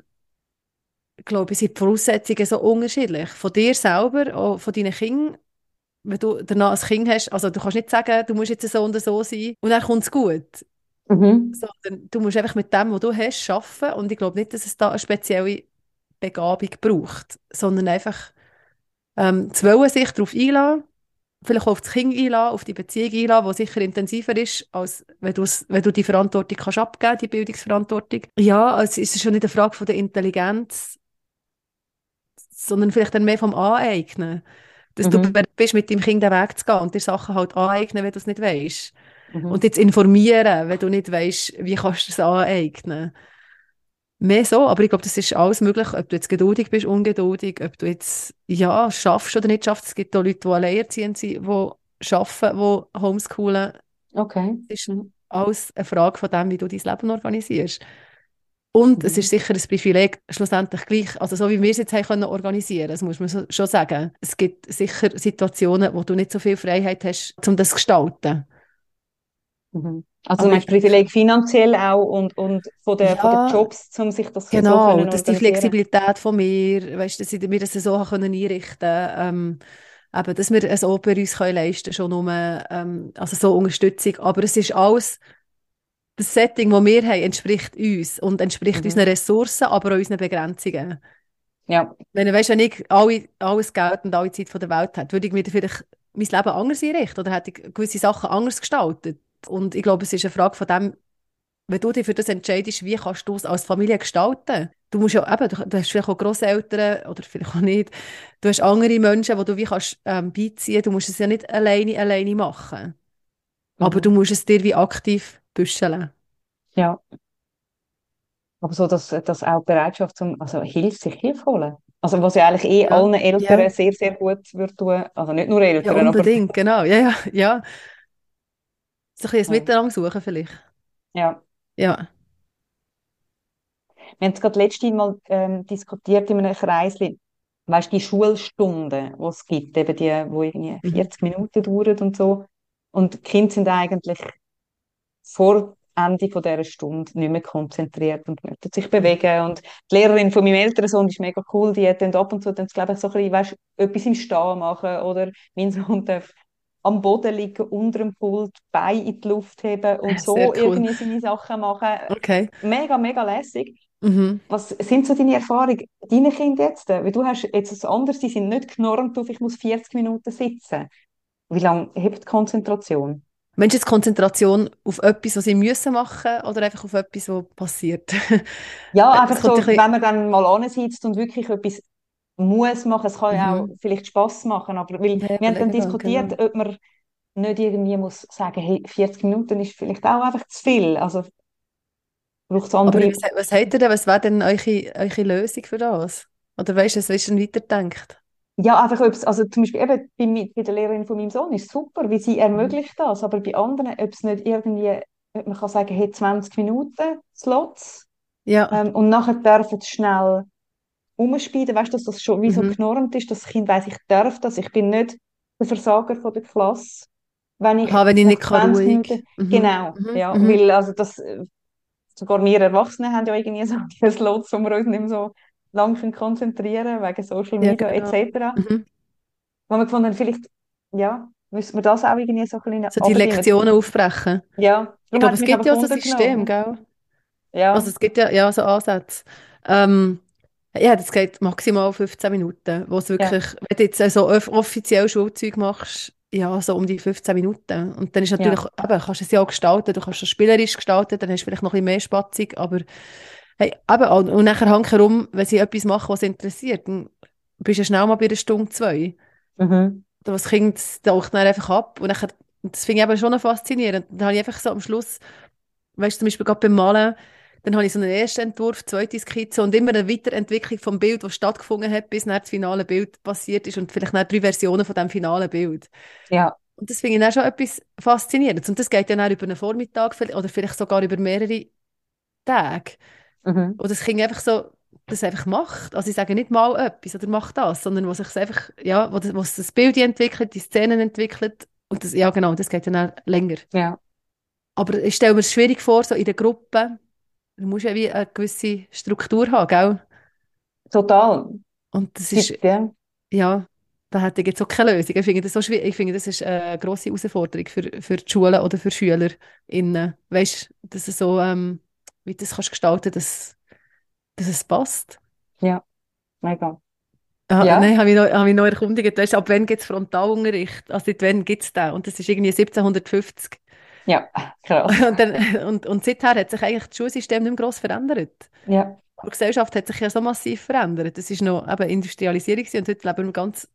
glaube ich, sind die Voraussetzungen so unterschiedlich. Von dir selber, auch von deinen Kindern, wenn du danach ein Kind hast, also du kannst nicht sagen, du musst jetzt so und so sein und dann kommt es gut. Mhm. Sondern du musst einfach mit dem, was du hast, arbeiten. Und ich glaube nicht, dass es da eine spezielle Begabung braucht, sondern einfach ähm, zu wollen, sich darauf einlassen, vielleicht auch auf das Kind einlassen, auf die Beziehung einlassen, die sicher intensiver ist, als wenn, wenn du die Verantwortung kannst abgeben, die Bildungsverantwortung. Ja, es ist schon nicht eine Frage von der Intelligenz, sondern vielleicht dann mehr vom Aneignen. Dass mhm. du bist, mit deinem Kind den Weg zu gehen und dir Sachen halt aneignen, wenn du es nicht weißt. Mhm. Und jetzt informieren, wenn du nicht weißt, wie kannst du es aneignen. Mehr so, aber ich glaube, das ist alles möglich, ob du jetzt geduldig bist, ungeduldig, ob du jetzt, ja, schaffst oder nicht schaffst. Es gibt auch Leute, die alleinerziehend sind, die arbeiten, die homeschoolen. Okay. Es ist alles eine Frage von dem, wie du dein Leben organisierst. Und mhm. es ist sicher ein Privileg, schlussendlich gleich, also so wie wir es jetzt haben können organisieren, das muss man so, schon sagen. Es gibt sicher Situationen, wo du nicht so viel Freiheit hast, um das zu gestalten. Mhm. Also du meinst Privileg finanziell auch und, und von, der, ja, von den Jobs, um sich das genau, so Genau, dass die Flexibilität von mir, weißt, dass wir das so können einrichten können, ähm, eben, dass wir es auch bei uns können leisten können, schon nur, ähm, also so Unterstützung. Aber es ist alles, das Setting, das wir haben, entspricht uns und entspricht mhm. unseren Ressourcen, aber auch unseren Begrenzungen. Ja. Wenn, weißt, wenn ich alle, alles Geld und alle Zeit von der Welt hätte, würde ich mir vielleicht mein Leben anders einrichten oder hätte ich gewisse Sachen anders gestaltet. Und ich glaube, es ist eine Frage von dem, wenn du dich für das entscheidest, wie kannst du es als Familie gestalten? Du musst ja eben, du, hast vielleicht auch Großeltern oder vielleicht auch nicht. Du hast andere Menschen, die du wie kannst ähm, beiziehen. Du musst es ja nicht alleine alleine machen. Mhm. Aber du musst es dir wie aktiv büscheln. Ja. Aber so, dass, dass auch Bereitschaft zum, also Hilfe, sich Hilfe holen. Also was ja eigentlich eh Ja, allen Eltern ja. sehr, sehr gut würde tun. Also nicht nur Ja, Eltern, aber unbedingt, genau. Ja, ja, ja. So ein bisschen Ja. Miteinander suchen vielleicht. ja. Ja. Wir haben es gerade letztes Mal ähm, diskutiert in einem Kreisli. Weißt du, die Schulstunden, die es gibt, eben die, die irgendwie Mhm. 40 Minuten dauern und so. Und die Kinder sind eigentlich vor Ende von dieser Stunde nicht mehr konzentriert und möchten sich bewegen. Und die Lehrerin von meinem älteren Sohn ist mega cool, die hat dann ab und zu, dann, glaube ich, so ein bisschen, weißt, etwas im Stehen machen oder mein Sohn darf am Boden liegen, unter dem Pult, Beine in die Luft heben und so cool. irgendwie seine Sachen machen. Okay. Mega, mega lässig. Mhm. Was sind so deine Erfahrungen, deine Kinder jetzt? Weil du hast jetzt etwas anderes, die sind nicht genormt auf, ich muss 40 Minuten sitzen. Wie lange hebt die Konzentration? Meinst du jetzt Konzentration auf etwas, was sie müssen machen oder einfach auf etwas, was passiert? Ja, <laughs> einfach so, ein bisschen- wenn man dann mal ansitzt und wirklich etwas muss machen, es kann ja auch Mhm. vielleicht Spaß machen, aber weil Ja, wir haben dann diskutiert, genau. ob man nicht irgendwie muss sagen, hey, 40 Minuten ist vielleicht auch einfach zu viel. Also braucht es Aber andere. was, was habt ihr denn, was wäre denn eure, eure Lösung für das? Oder weißt du, was ist denn weiterdenkt? Ja, einfach, ob's, also zum Beispiel eben bei, bei der Lehrerin von meinem Sohn ist super, wie sie ermöglicht das, aber bei anderen, ob es nicht irgendwie, man kann sagen, hey, 20 Minuten Slots Ja, ähm, und nachher dürfen sie schnell umspielen, weißt du, dass das schon wie so Mhm. genormt ist, dass das Kind weiss, ich darf das, ich bin nicht der Versager von der Klasse, wenn ich Aha, wenn ich nicht kann 20 ruhig. Minuten, Mhm. genau, Mhm. ja, Mhm. weil also das, äh, sogar wir Erwachsene haben ja irgendwie so <laughs> Slots, wo wir uns nicht mehr so lang können konzentrieren wegen Social Ja, Media genau. etc. Mhm. Wo wir gefunden haben, vielleicht, ja, müssen wir das auch irgendwie so ein bisschen So die. Lektionen aufbrechen. Ja, Ich glaube, es gibt ja so Wunder System, gell? Ja, Also es gibt ja, ja so Ansätze. Ähm, ja, das geht maximal 15 Minuten, wo es ja, wirklich, wenn du jetzt so off offiziell Schulzeug machst, ja, so um die 15 Minuten. Und dann ist natürlich, ja, eben, kannst du es ja auch gestalten, du kannst es spielerisch gestalten, dann hast du vielleicht noch ein bisschen mehr Spatzung, aber hey, eben, und, und nachher herum, wenn sie etwas machen, was sie interessiert, dann bist du schnell mal bei einer Stunde, zwei. mhm. Das Kind taucht dann einfach ab und nachher, das finde ich eben schon faszinierend. Dann habe ich einfach so am Schluss, weißt du, zum Beispiel gerade beim Malen, dann habe ich so einen ersten Entwurf, zweite Skizze und immer eine Weiterentwicklung vom Bild, das stattgefunden hat, bis dann das finale Bild passiert ist und vielleicht dann drei Versionen von dem finalen Bild. ja, Und das finde ich dann schon etwas Faszinierendes. Und das geht dann auch über einen Vormittag oder vielleicht sogar über mehrere Tage. mhm. Oder das Kind einfach so das einfach macht. Also ich sage nicht mal etwas oder mach das, sondern was sich einfach, ja, wo das, wo das Bild entwickelt, die Szenen entwickelt und das, ja genau, das geht dann auch länger. ja, Aber ich stelle mir es schwierig vor, so in der Gruppe, du musst ja wie eine gewisse Struktur haben, gell? total. Und das ist, ja, ja, da hätte ich jetzt auch keine Lösung. Ich finde das so schwierig. Ich finde, das ist eine grosse Herausforderung für, für die Schulen oder für SchülerInnen. Weißt du, dass es so, ähm, wie du das kannst gestalten, dass, dass es passt. ja, mega. Ah, Ja, nein, habe ich noch, habe ich noch erkundigt. Weißt, ab wann gibt es Frontalunterricht? Also seit wann gibt es den? Und das ist irgendwie 1750. ja, krass. <laughs> Und, dann, und, und seither hat sich eigentlich das Schulsystem nicht mehr gross verändert. Ja, Die Gesellschaft hat sich ja so massiv verändert. Das ist noch eben Industrialisierung und heute leben wir ganz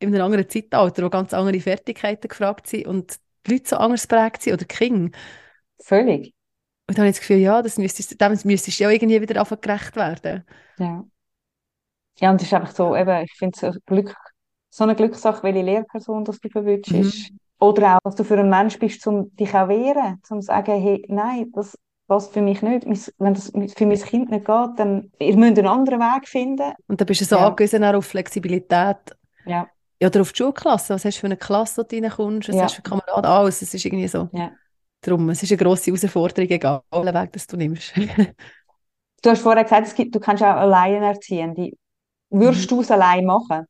in einem anderen Zeitalter, wo ganz andere Fertigkeiten gefragt sind und die Leute so anders prägt sind oder Kinder. völlig. Und dann habe ich das Gefühl, ja, das müsste, dem müsstest du ja irgendwie wieder anfangen gerecht werden. Ja. Ja, und es ist einfach so, eben, ich finde es so eine Glückssache, welche Lehrperson das du verwünschst. Mhm. Oder auch, was du für ein Mensch bist, um dich auch wehren, um zu sagen, hey, nein, das passt für mich nicht. Wenn das für mein Kind nicht geht, dann ihr müsst einen anderen Weg finden. Und dann bist du so Ja, angewiesen auch auf Flexibilität. ja, Ja, oder auf die Schulklasse. Was hast du für eine Klasse, wo du reinkommst? Was hast du ja, für Kameraden? Alles. Es ist irgendwie so. ja. Darum, es ist eine grosse Herausforderung, egal welchen Weg das du nimmst. <laughs> Du hast vorher gesagt, es gibt, du kannst auch Alleinerziehende. Würdest Mhm. du es allein machen,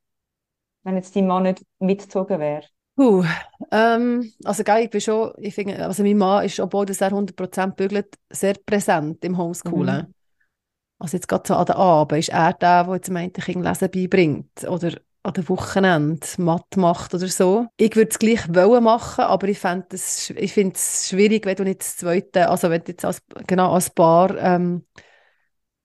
wenn jetzt dein Mann nicht mitgezogen wäre? Puh, ähm, also gell, ich bin schon, ich finde, also mein Mann ist, obwohl das er 100% bügelt, sehr präsent im Homeschoolen. Mhm. Also jetzt gerade so an den Abend ist er der, der jetzt meint, Kind Lesen beibringt oder an den Wochenende Mathe macht oder so. Ich würde es gleich wollen machen, aber ich fände es, ich finde es schwierig, wenn du nicht das Zweite, also wenn du jetzt als, genau als Paar ähm,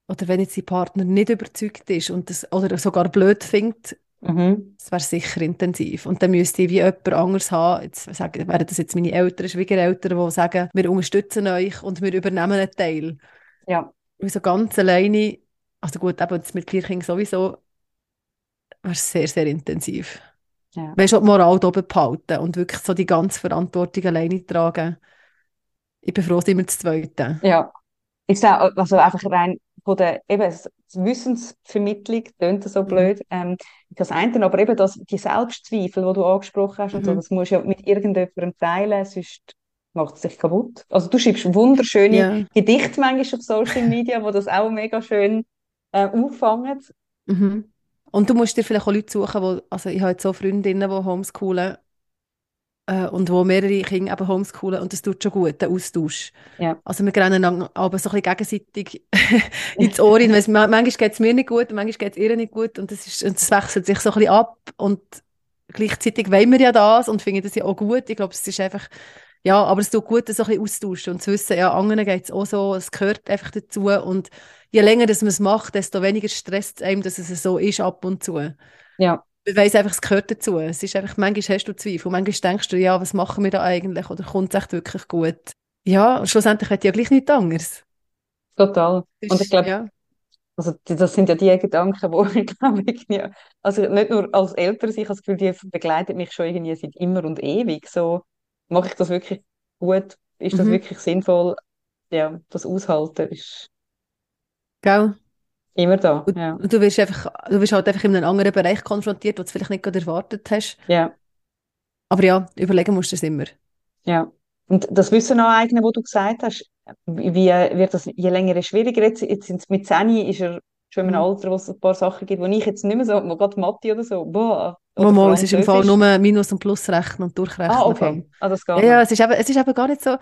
oder wenn jetzt die Partner nicht überzeugt ist und das, oder sogar blöd findet, Mhm. Das wäre sicher intensiv. Und dann müsste ich wie jemand anderes haben, jetzt sagen, wären das jetzt meine Eltern, Schwiegereltern, die sagen, wir unterstützen euch und wir übernehmen einen Teil. Ja. Und so ganz alleine, also gut, eben mit Kleinkind sowieso, wäre sehr, sehr intensiv. Ja. Weißt du, die Moral oben behalten und wirklich so die ganze Verantwortung alleine tragen. Ich bin froh, sind wir das Zweite. Ja. Ist auch, also einfach rein von der eben, Wissensvermittlung, klingt so mhm. blöd, ähm, das eine, aber eben das, die Selbstzweifel, die du angesprochen hast, mhm. und so, mhm. das musst du ja mit irgendjemandem teilen, sonst macht es sich kaputt. Also du schreibst wunderschöne ja. Gedichte manchmal auf Social Media, wo das auch mega schön äh, auffangen. Mhm. Und du musst dir vielleicht auch Leute suchen, wo, also ich habe jetzt so Freundinnen, die homeschoolen äh, und wo mehrere Kinder eben homeschoolen und das tut schon gut, der Austausch. Ja. Also wir rennen aber so ein bisschen gegenseitig <laughs> ins Ohr rein, weil manchmal geht es mir nicht gut und manchmal geht es ihr nicht gut und das, ist, und das wechselt sich so ein bisschen ab und gleichzeitig wollen wir ja das und finden das ja auch gut. Ich glaube, es ist einfach, ja, aber es tut gut, so ein bisschen austauschen und zu wissen, ja, anderen geht es auch so, es gehört einfach dazu und je länger dass man es macht, desto weniger stresst es einem, dass es so ist ab und zu. Ja. Ich weiss einfach, es gehört dazu. Es ist einfach, manchmal hast du Zweifel, manchmal denkst du, ja, was machen wir da eigentlich oder kommt es echt wirklich gut? Ja, schlussendlich hat ja gleich nichts anderes. Total. Ist, und ich glaube, ja. also das sind ja die Gedanken, wo <laughs> ich glaube, ich, ja, also nicht nur als Eltern, ich habe das Gefühl, die begleiten mich schon irgendwie seit immer und ewig. So, mache ich das wirklich gut? Ist das mhm. wirklich sinnvoll? Ja, das Aushalten ist Gell? Immer da. Und, ja. und du wirst einfach, du wirst halt einfach in einem anderen Bereich konfrontiert, wo du vielleicht nicht gerade erwartet hast. Ja. Aber ja, überlegen musst du es immer. Ja. Und das Wissen aneignen, wo du gesagt hast, wie wird das je länger je schwieriger? Jetzt, jetzt sind mit 10 ist er schon in einem mhm. Alter, wo es ein paar Sachen gibt, wo ich jetzt nicht mehr so, wo gerade Mathe oder so, boah. Oder Mama, es ist im Fall nur Minus- und Plusrechnen und Durchrechnen. Ah, okay. Ah, das geht ja, ja, es ist, eben, es ist eben gar nicht so,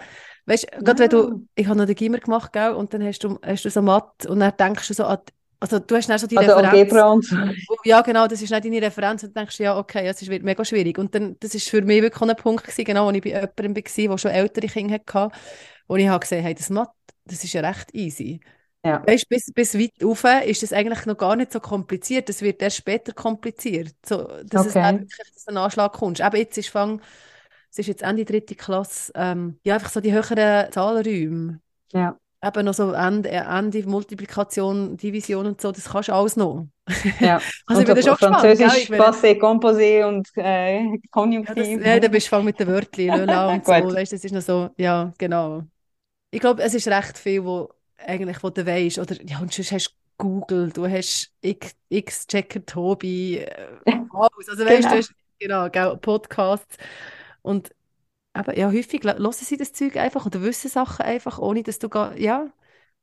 weißt du, gerade wenn du, ich habe noch den Gimmer gemacht, gell, und dann hast du, hast du so Mathe und dann denkst du so an, also du hast dann so die also Referenz. Ja, genau, das ist nicht deine Referenz und denkst ja, okay, es wird mega schwierig. Und dann, das ist für mich wirklich ein Punkt gewesen, genau, wo ich bei jemandem war, der schon ältere Kinder hatte, wo ich habe gesehen, hey, das Mathe, das ist ja recht easy. Ja. Weißt, bis, bis weit rauf ist das eigentlich noch gar nicht so kompliziert. Das wird erst später kompliziert, so, dass okay. es dann wirklich dass ein Anschlag kommt. Aber jetzt ist Fang, es ist jetzt Ende dritte Klasse, ähm, ja, einfach so die höheren Zahlenräume. Ja. Eben noch so Ende, Ende Multiplikation, Division und so, das kannst du alles noch. Ja. <laughs> also und ich bin schon Französisch, gespannt, Passé, Composé und äh, Konjunktiv. Ja, ja, da bist du mit den Wörtern, <laughs> und so. Weißt, das ist noch so, ja, genau. Ich glaube, es ist recht viel, wo eigentlich, wo du weißt, oder ja, und sonst hast du Google, du hast X-Checker Tobi, äh, <laughs> alles. Also weißt genau. du, hast, genau, genau Podcasts. Und aber ja, häufig hören sie das Zeug einfach oder wissen Sachen einfach, ohne dass du gar, ja.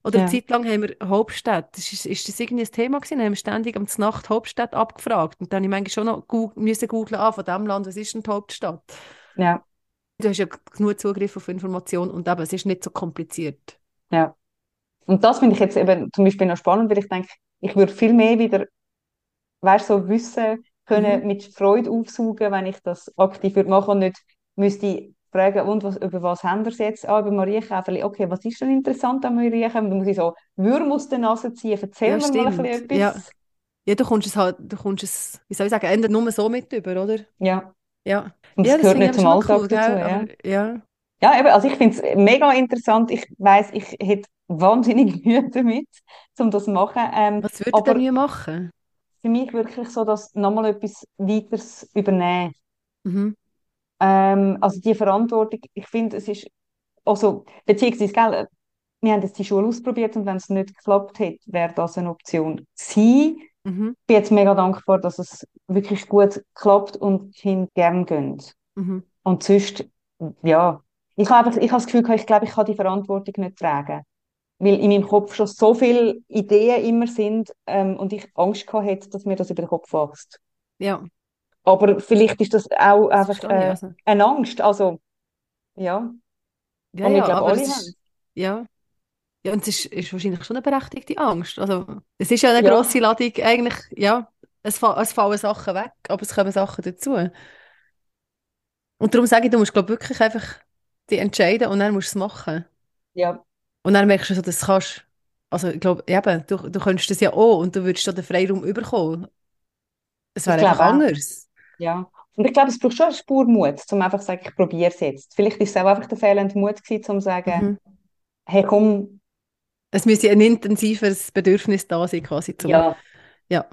Oder ja. eine Zeit lang haben wir Hauptstadt. Das ist, ist das irgendwie ein Thema gewesen? Haben wir ständig am Nacht Hauptstadt abgefragt. Und dann habe ich manchmal schon noch goog müssen googeln, ah, von diesem Land, was ist denn die Hauptstadt? Ja. Du hast ja genug Zugriff auf Informationen und eben, es ist nicht so kompliziert. Ja. Und das finde ich jetzt eben zum Beispiel noch spannend, weil ich denke, ich würde viel mehr wieder, weißt so Wissen können mhm. mit Freude aufsaugen, wenn ich das aktiv würde machen und nicht müsste fragen, und was, über was haben wir es jetzt? Ah, über Marienkäferli. Okay, was ist denn interessant an Marienkäferli? Dann muss ich so Würm aus der Nase ziehen. Erzähl ja, mir stimmt. mal ein bisschen etwas. Ja. ja, du kommst es halt, du kommst es, wie soll ich sagen, ändert nur so mit über, oder? Ja. Ja. Und das ja, gehört nicht zum Alltag cool, dazu, ja. Aber, ja. Ja, eben, also ich finde es mega interessant. Ich weiß, ich hätte wahnsinnig <laughs> Mühe damit, um das zu machen. Ähm, Was würdet ihr Mühe machen? Für mich wirklich so, dass nochmal etwas weiteres übernehmen. Mhm. Ähm, also die Verantwortung, ich finde, es ist, also, beziehungsweise, gell, wir haben jetzt die Schule ausprobiert und wenn es nicht geklappt hätte, wäre das eine Option gewesen. Mhm. Ich bin jetzt mega dankbar, dass es wirklich gut klappt und die Kinder gerne gehen. Mhm. Und sonst, ja, ich habe, ich habe das Gefühl, ich glaube, ich kann die Verantwortung nicht tragen. Weil in meinem Kopf schon so viele Ideen immer sind ähm, und ich Angst gehabt hätte, dass mir das über den Kopf wächst. Ja. Aber vielleicht ist das auch das einfach äh, also. eine Angst. Also, ja. Ja, und ich ja, glaube, alle haben Ja. Ja, und es ist, ist, wahrscheinlich schon eine berechtigte Angst. Also, es ist ja eine ja. grosse Ladung, eigentlich, ja, es, es fallen Sachen weg, aber es kommen Sachen dazu. Und darum sage ich, du musst, glaube wirklich einfach dich entscheiden und dann musst du es machen. Ja. Und dann merkst du so, dass du kannst. Also, ich glaube, eben, du, du könntest das ja auch und du würdest da den Freiraum überkommen. Es wäre einfach anders. Ja. Und ich glaube, es braucht schon eine Spur Mut, um einfach zu sagen, ich probiere es jetzt. Vielleicht ist es auch einfach der fehlende Mut gewesen, um zu sagen, mhm. hey, komm. Es müsste ein intensiveres Bedürfnis da sein, quasi. Zum, ja. ja.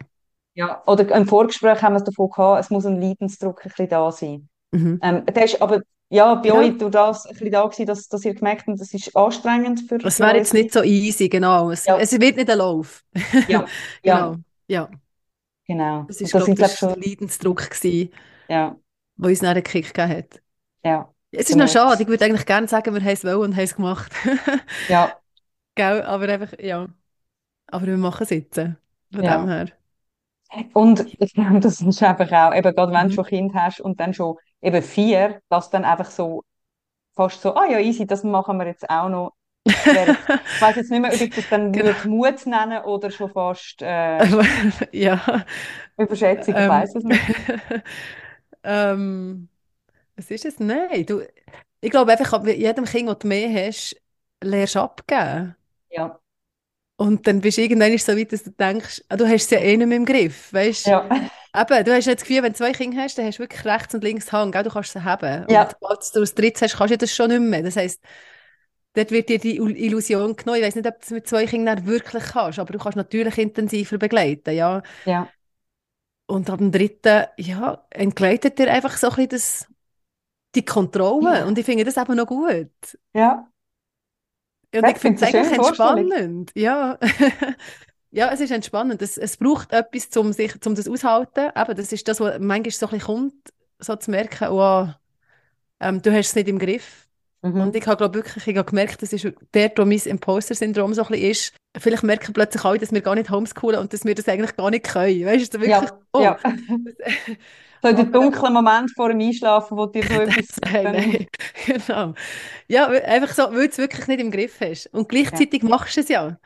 Ja, oder im Vorgespräch haben wir es davon gehabt, es muss ein Leidensdruck ein bisschen da sein. Mhm. Ähm, der ist aber ja, bei ja. euch durch das ein bisschen da gewesen, dass, dass ihr gemerkt habt, das ist anstrengend für Es wäre jetzt nicht so easy, genau. Es, ja. es wird nicht ein Lauf. Ja, <laughs> genau. Ja. Genau. Das war, glaube ich, schon Leidensdruck, gewesen, ja. wo uns nachher einen Kick gegeben hat. Ja. Es ist noch schade, ich würde eigentlich gerne sagen, wir haben es wollen und haben es gemacht. <laughs> ja. Gell, aber einfach, ja. Aber wir machen es jetzt. Von ja. dem her. Und ich glaube, <laughs> das ist einfach auch, eben gerade wenn du mhm. schon Kind hast und dann schon eben vier, dass dann einfach so fast so, ah ja, easy, das machen wir jetzt auch noch. Ich <laughs> weiß jetzt nicht mehr, ob ich das dann genau. Mut nennen oder schon fast äh, <laughs> ja. Überschätzung, ich ähm, weiß es nicht. <laughs> ähm, was ist es? Nein, du, ich glaube einfach, mit jedem Kind, das du mehr hast, lernst du abgeben. Ja. Und dann bist du irgendwann so weit, dass du denkst, ah, du hast es ja eh nicht mehr im Griff, weißt Ja. Eben, du hast das Gefühl, wenn du zwei Kinder hast, dann hast du wirklich rechts und links Hang, du kannst sie haben. Ja. Und sobald du das dritte hast, kannst du das schon nicht mehr. Das heisst, dort wird dir die Illusion genommen. Ich weiß nicht, ob du es mit zwei Kindern wirklich kannst, aber du kannst natürlich intensiver begleiten, ja. Ja. Und ab dem dritten, ja, entgleitet dir einfach so ein bisschen das, die Kontrolle. Ja. Und ich finde das eben noch gut. Ja. Und ich finde es eigentlich entspannend. Ja. <laughs> ja, es ist entspannend. Es, es braucht etwas, um, sich, um das auszuhalten. Eben, das ist das, was manchmal so ein bisschen kommt, so zu merken, oh, ähm, du hast es nicht im Griff. Mhm. Und ich habe glaube wirklich ich habe gemerkt, das ist der, wo mein Imposter-Syndrom so ein bisschen ist. Vielleicht merken plötzlich alle, dass wir gar nicht homeschoolen und dass wir das eigentlich gar nicht können. Weißt du, wirklich, ja, oh. ja. so in den <laughs> dunklen Moment vor dem Einschlafen, wo dir so <laughs> etwas... nein, nein. <laughs> genau. Ja, einfach so, weil du es wirklich nicht im Griff hast. Und gleichzeitig ja. machst du es ja.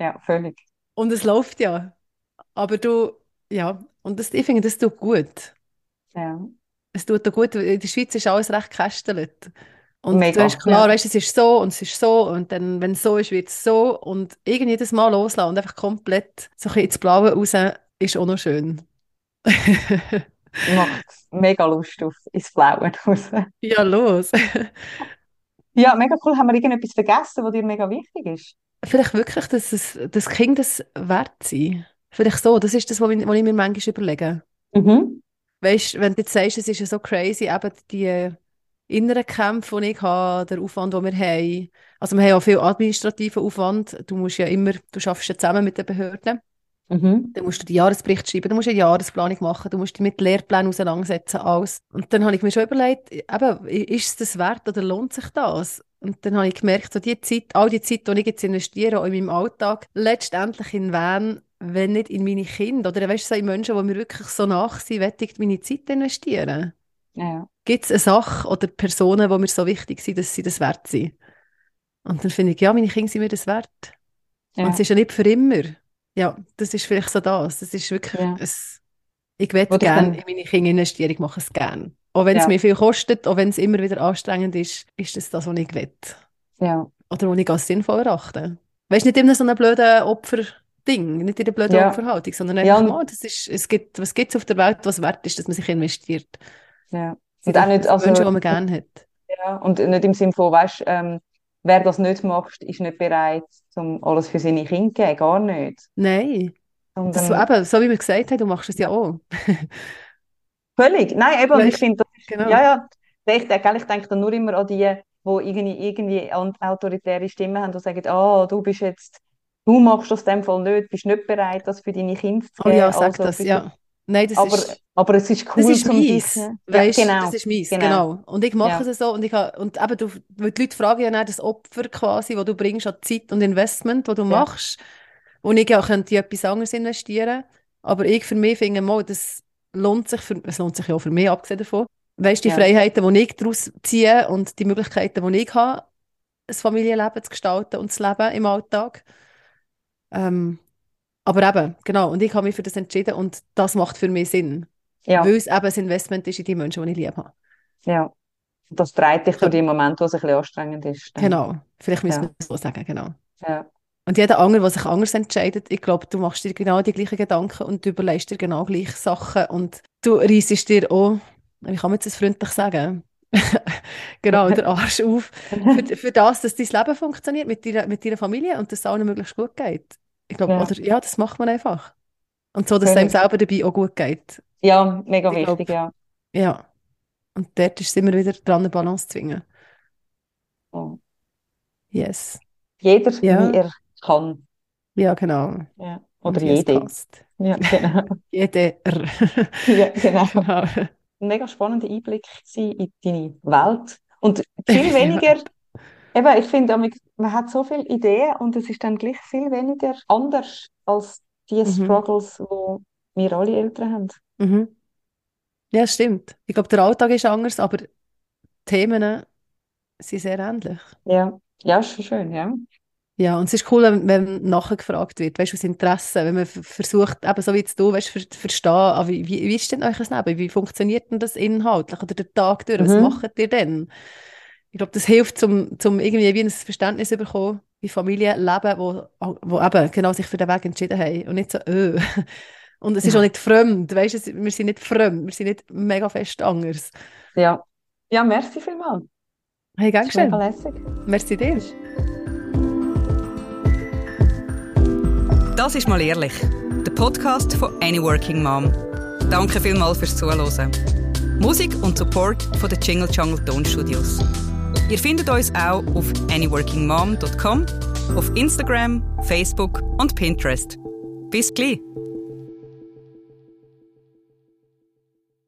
Ja, völlig. Und es läuft ja. Aber du, ja, und das, ich finde, das tut gut. Ja. Es tut auch gut, in der Schweiz ist alles recht kästelt. Und Mega, du hast klar, ja. weißt, es ist so und es ist so und dann, wenn es so ist, wird es so und irgendwie jedes Mal loslassen und einfach komplett so ein ins Blaue raus ist auch noch schön. Macht mega Lust auf ins Blaue <laughs> raus. Ja, los. ja, mega cool. Haben wir irgendetwas vergessen, was dir mega wichtig ist? Vielleicht wirklich, dass es, das Kind das wert sein. Vielleicht so, das ist das, was ich, was ich mir manchmal überlege. Mhm. Weißt du, wenn du jetzt sagst, es ist ja so crazy, eben die inneren Kämpfe, die ich habe, der Aufwand, den wir haben. Also wir haben auch viel administrativen Aufwand. Du musst ja immer, du schaffst ja zusammen mit den Behörden. Mhm. Dann musst du den Jahresbericht schreiben, du musst eine Jahresplanung machen, du musst dich mit Lehrplänen auseinandersetzen, alles. Und dann habe ich mir schon überlegt, eben, ist es das wert oder lohnt sich das? Und dann habe ich gemerkt, so die Zeit, all die Zeit, die ich jetzt investiere, auch in meinem Alltag, letztendlich in wen, wenn nicht in meine Kinder oder weißt du, so in Menschen, die mir wirklich so nach sind, wette ich meine Zeit investieren. Ja. Gibt es eine Sache oder Personen, die mir so wichtig sind, dass sie das wert sind? Und dann finde ich, ja, meine Kinder sind mir das wert. Ja. Und es ist ja nicht für immer. Ja, das ist vielleicht so das. Das ist wirklich ja. ein, ich würde gerne in meine Kinder investieren, ich mache es gerne. Auch wenn es ja. mir viel kostet, auch wenn es immer wieder anstrengend ist, ist das das, was ich will. Ja. Oder was ich als sinnvoll erachte. Weißt du, nicht immer so ein blöden Opferding, nicht in der blöden ja. Opferhaltung, sondern einfach, ja. oh, das ist, es gibt, was gibt es auf der Welt, was wert ist, dass man sich investiert. Ja. Und auch nicht, also, Wünsche, die man gerne hat. Ja, und nicht im Sinne von, weißt, ähm, wer das nicht macht, ist nicht bereit, um alles für seine Kinder zu geben, gar nicht. Nein. Und, das, ähm, eben, so wie wir gesagt haben, du machst es ja auch. <laughs> Völlig. Nein, eben, weißt, ich finde, genau. ja, ja, ich, ich, ich denke dann nur immer an die, die irgendwie, irgendwie autoritäre Stimmen haben und sagen, ah, oh, du bist jetzt, du machst das in dem Fall nicht, bist nicht bereit, das für deine Kinder zu geben. Oh ja, sag also, das, ja. Nein, das aber, ist... Aber es ist cool, das ist mies, ja, genau, das ist mies, genau. genau. Und ich mache ja. es so und ich habe, und eben, du, weil die Leute fragen ja nicht das Opfer quasi, wo du bringst an Zeit und Investment, wo du ja. machst, wo ich ja könnte in etwas anderes investieren, aber ich für mich finde mal, das lohnt sich, für, es lohnt sich ja auch für mich, abgesehen davon. Weißt du, die ja. Freiheiten, die ich daraus ziehe und die Möglichkeiten, die ich habe, ein Familienleben zu gestalten und zu leben im Alltag. Ähm, aber eben, genau, und ich habe mich für das entschieden und das macht für mich Sinn. Ja. Weil es eben ein Investment ist in die Menschen, die ich liebe habe. Ja, das treibt dich durch die Momente, wo es ein bisschen anstrengend ist. Dann. Genau, vielleicht müssen ja. wir es so sagen, genau. Ja. Und jeder andere, der sich anders entscheidet, ich glaube, du machst dir genau die gleichen Gedanken und du überlegst dir genau gleiche Sachen und du reissest dir auch, wie kann man jetzt das freundlich sagen? <laughs> genau, der Arsch auf, <laughs> für, für das, dass dein Leben funktioniert mit deiner, mit deiner Familie und dass es allen möglichst gut geht. Ich glaube, ja. oder ja, das macht man einfach. Und so, dass es einem selber dabei auch gut geht. Ja, mega ich wichtig, glaub, ja. Ja. Und dort ist es immer wieder dran, eine Balance zu zwingen. Oh. Yes. Jeder, ja. wie er kann. Ja, genau. Ja. Oder jede. Ja, genau. <laughs> Jeder. <laughs> ja, genau. <laughs> genau. Ein mega spannender Einblick in deine Welt. Und viel weniger. Eben, ich finde, man hat so viele Ideen und es ist dann gleich viel weniger anders als die mhm. Struggles, die wir alle Eltern haben. Mhm. Ja, stimmt. Ich glaube, der Alltag ist anders, aber die Themen sind sehr ähnlich. Ja, ja, ist schön, ja. Ja, und es ist cool, wenn, wenn nachher gefragt wird, weißt du, aus Interesse, wenn man versucht, eben so wie jetzt du, weißt zu verstehen, ah, wie, wie, wie ist denn euch das Leben? Wie funktioniert denn das inhaltlich oder der Tag durch? Was mhm. macht ihr denn? Ich glaube, das hilft, um zum irgendwie wie ein Verständnis zu bekommen, wie Familien leben, wo, wo eben genau sich für den Weg entschieden haben und nicht so, öh. <laughs> Und es ist ja. auch nicht fremd, weißt du, wir sind nicht fremd, wir sind nicht mega fest anders. Ja, ja merci vielmals. Hey, gern schön. Merci dir. Das ist mal ehrlich, der Podcast von Any Working Mom. Danke vielmals fürs Zuhören. Musik und Support von den Jingle Jungle Tonstudios. Ihr findet uns auch auf anyworkingmom.com, auf Instagram, Facebook und Pinterest. Bis gleich!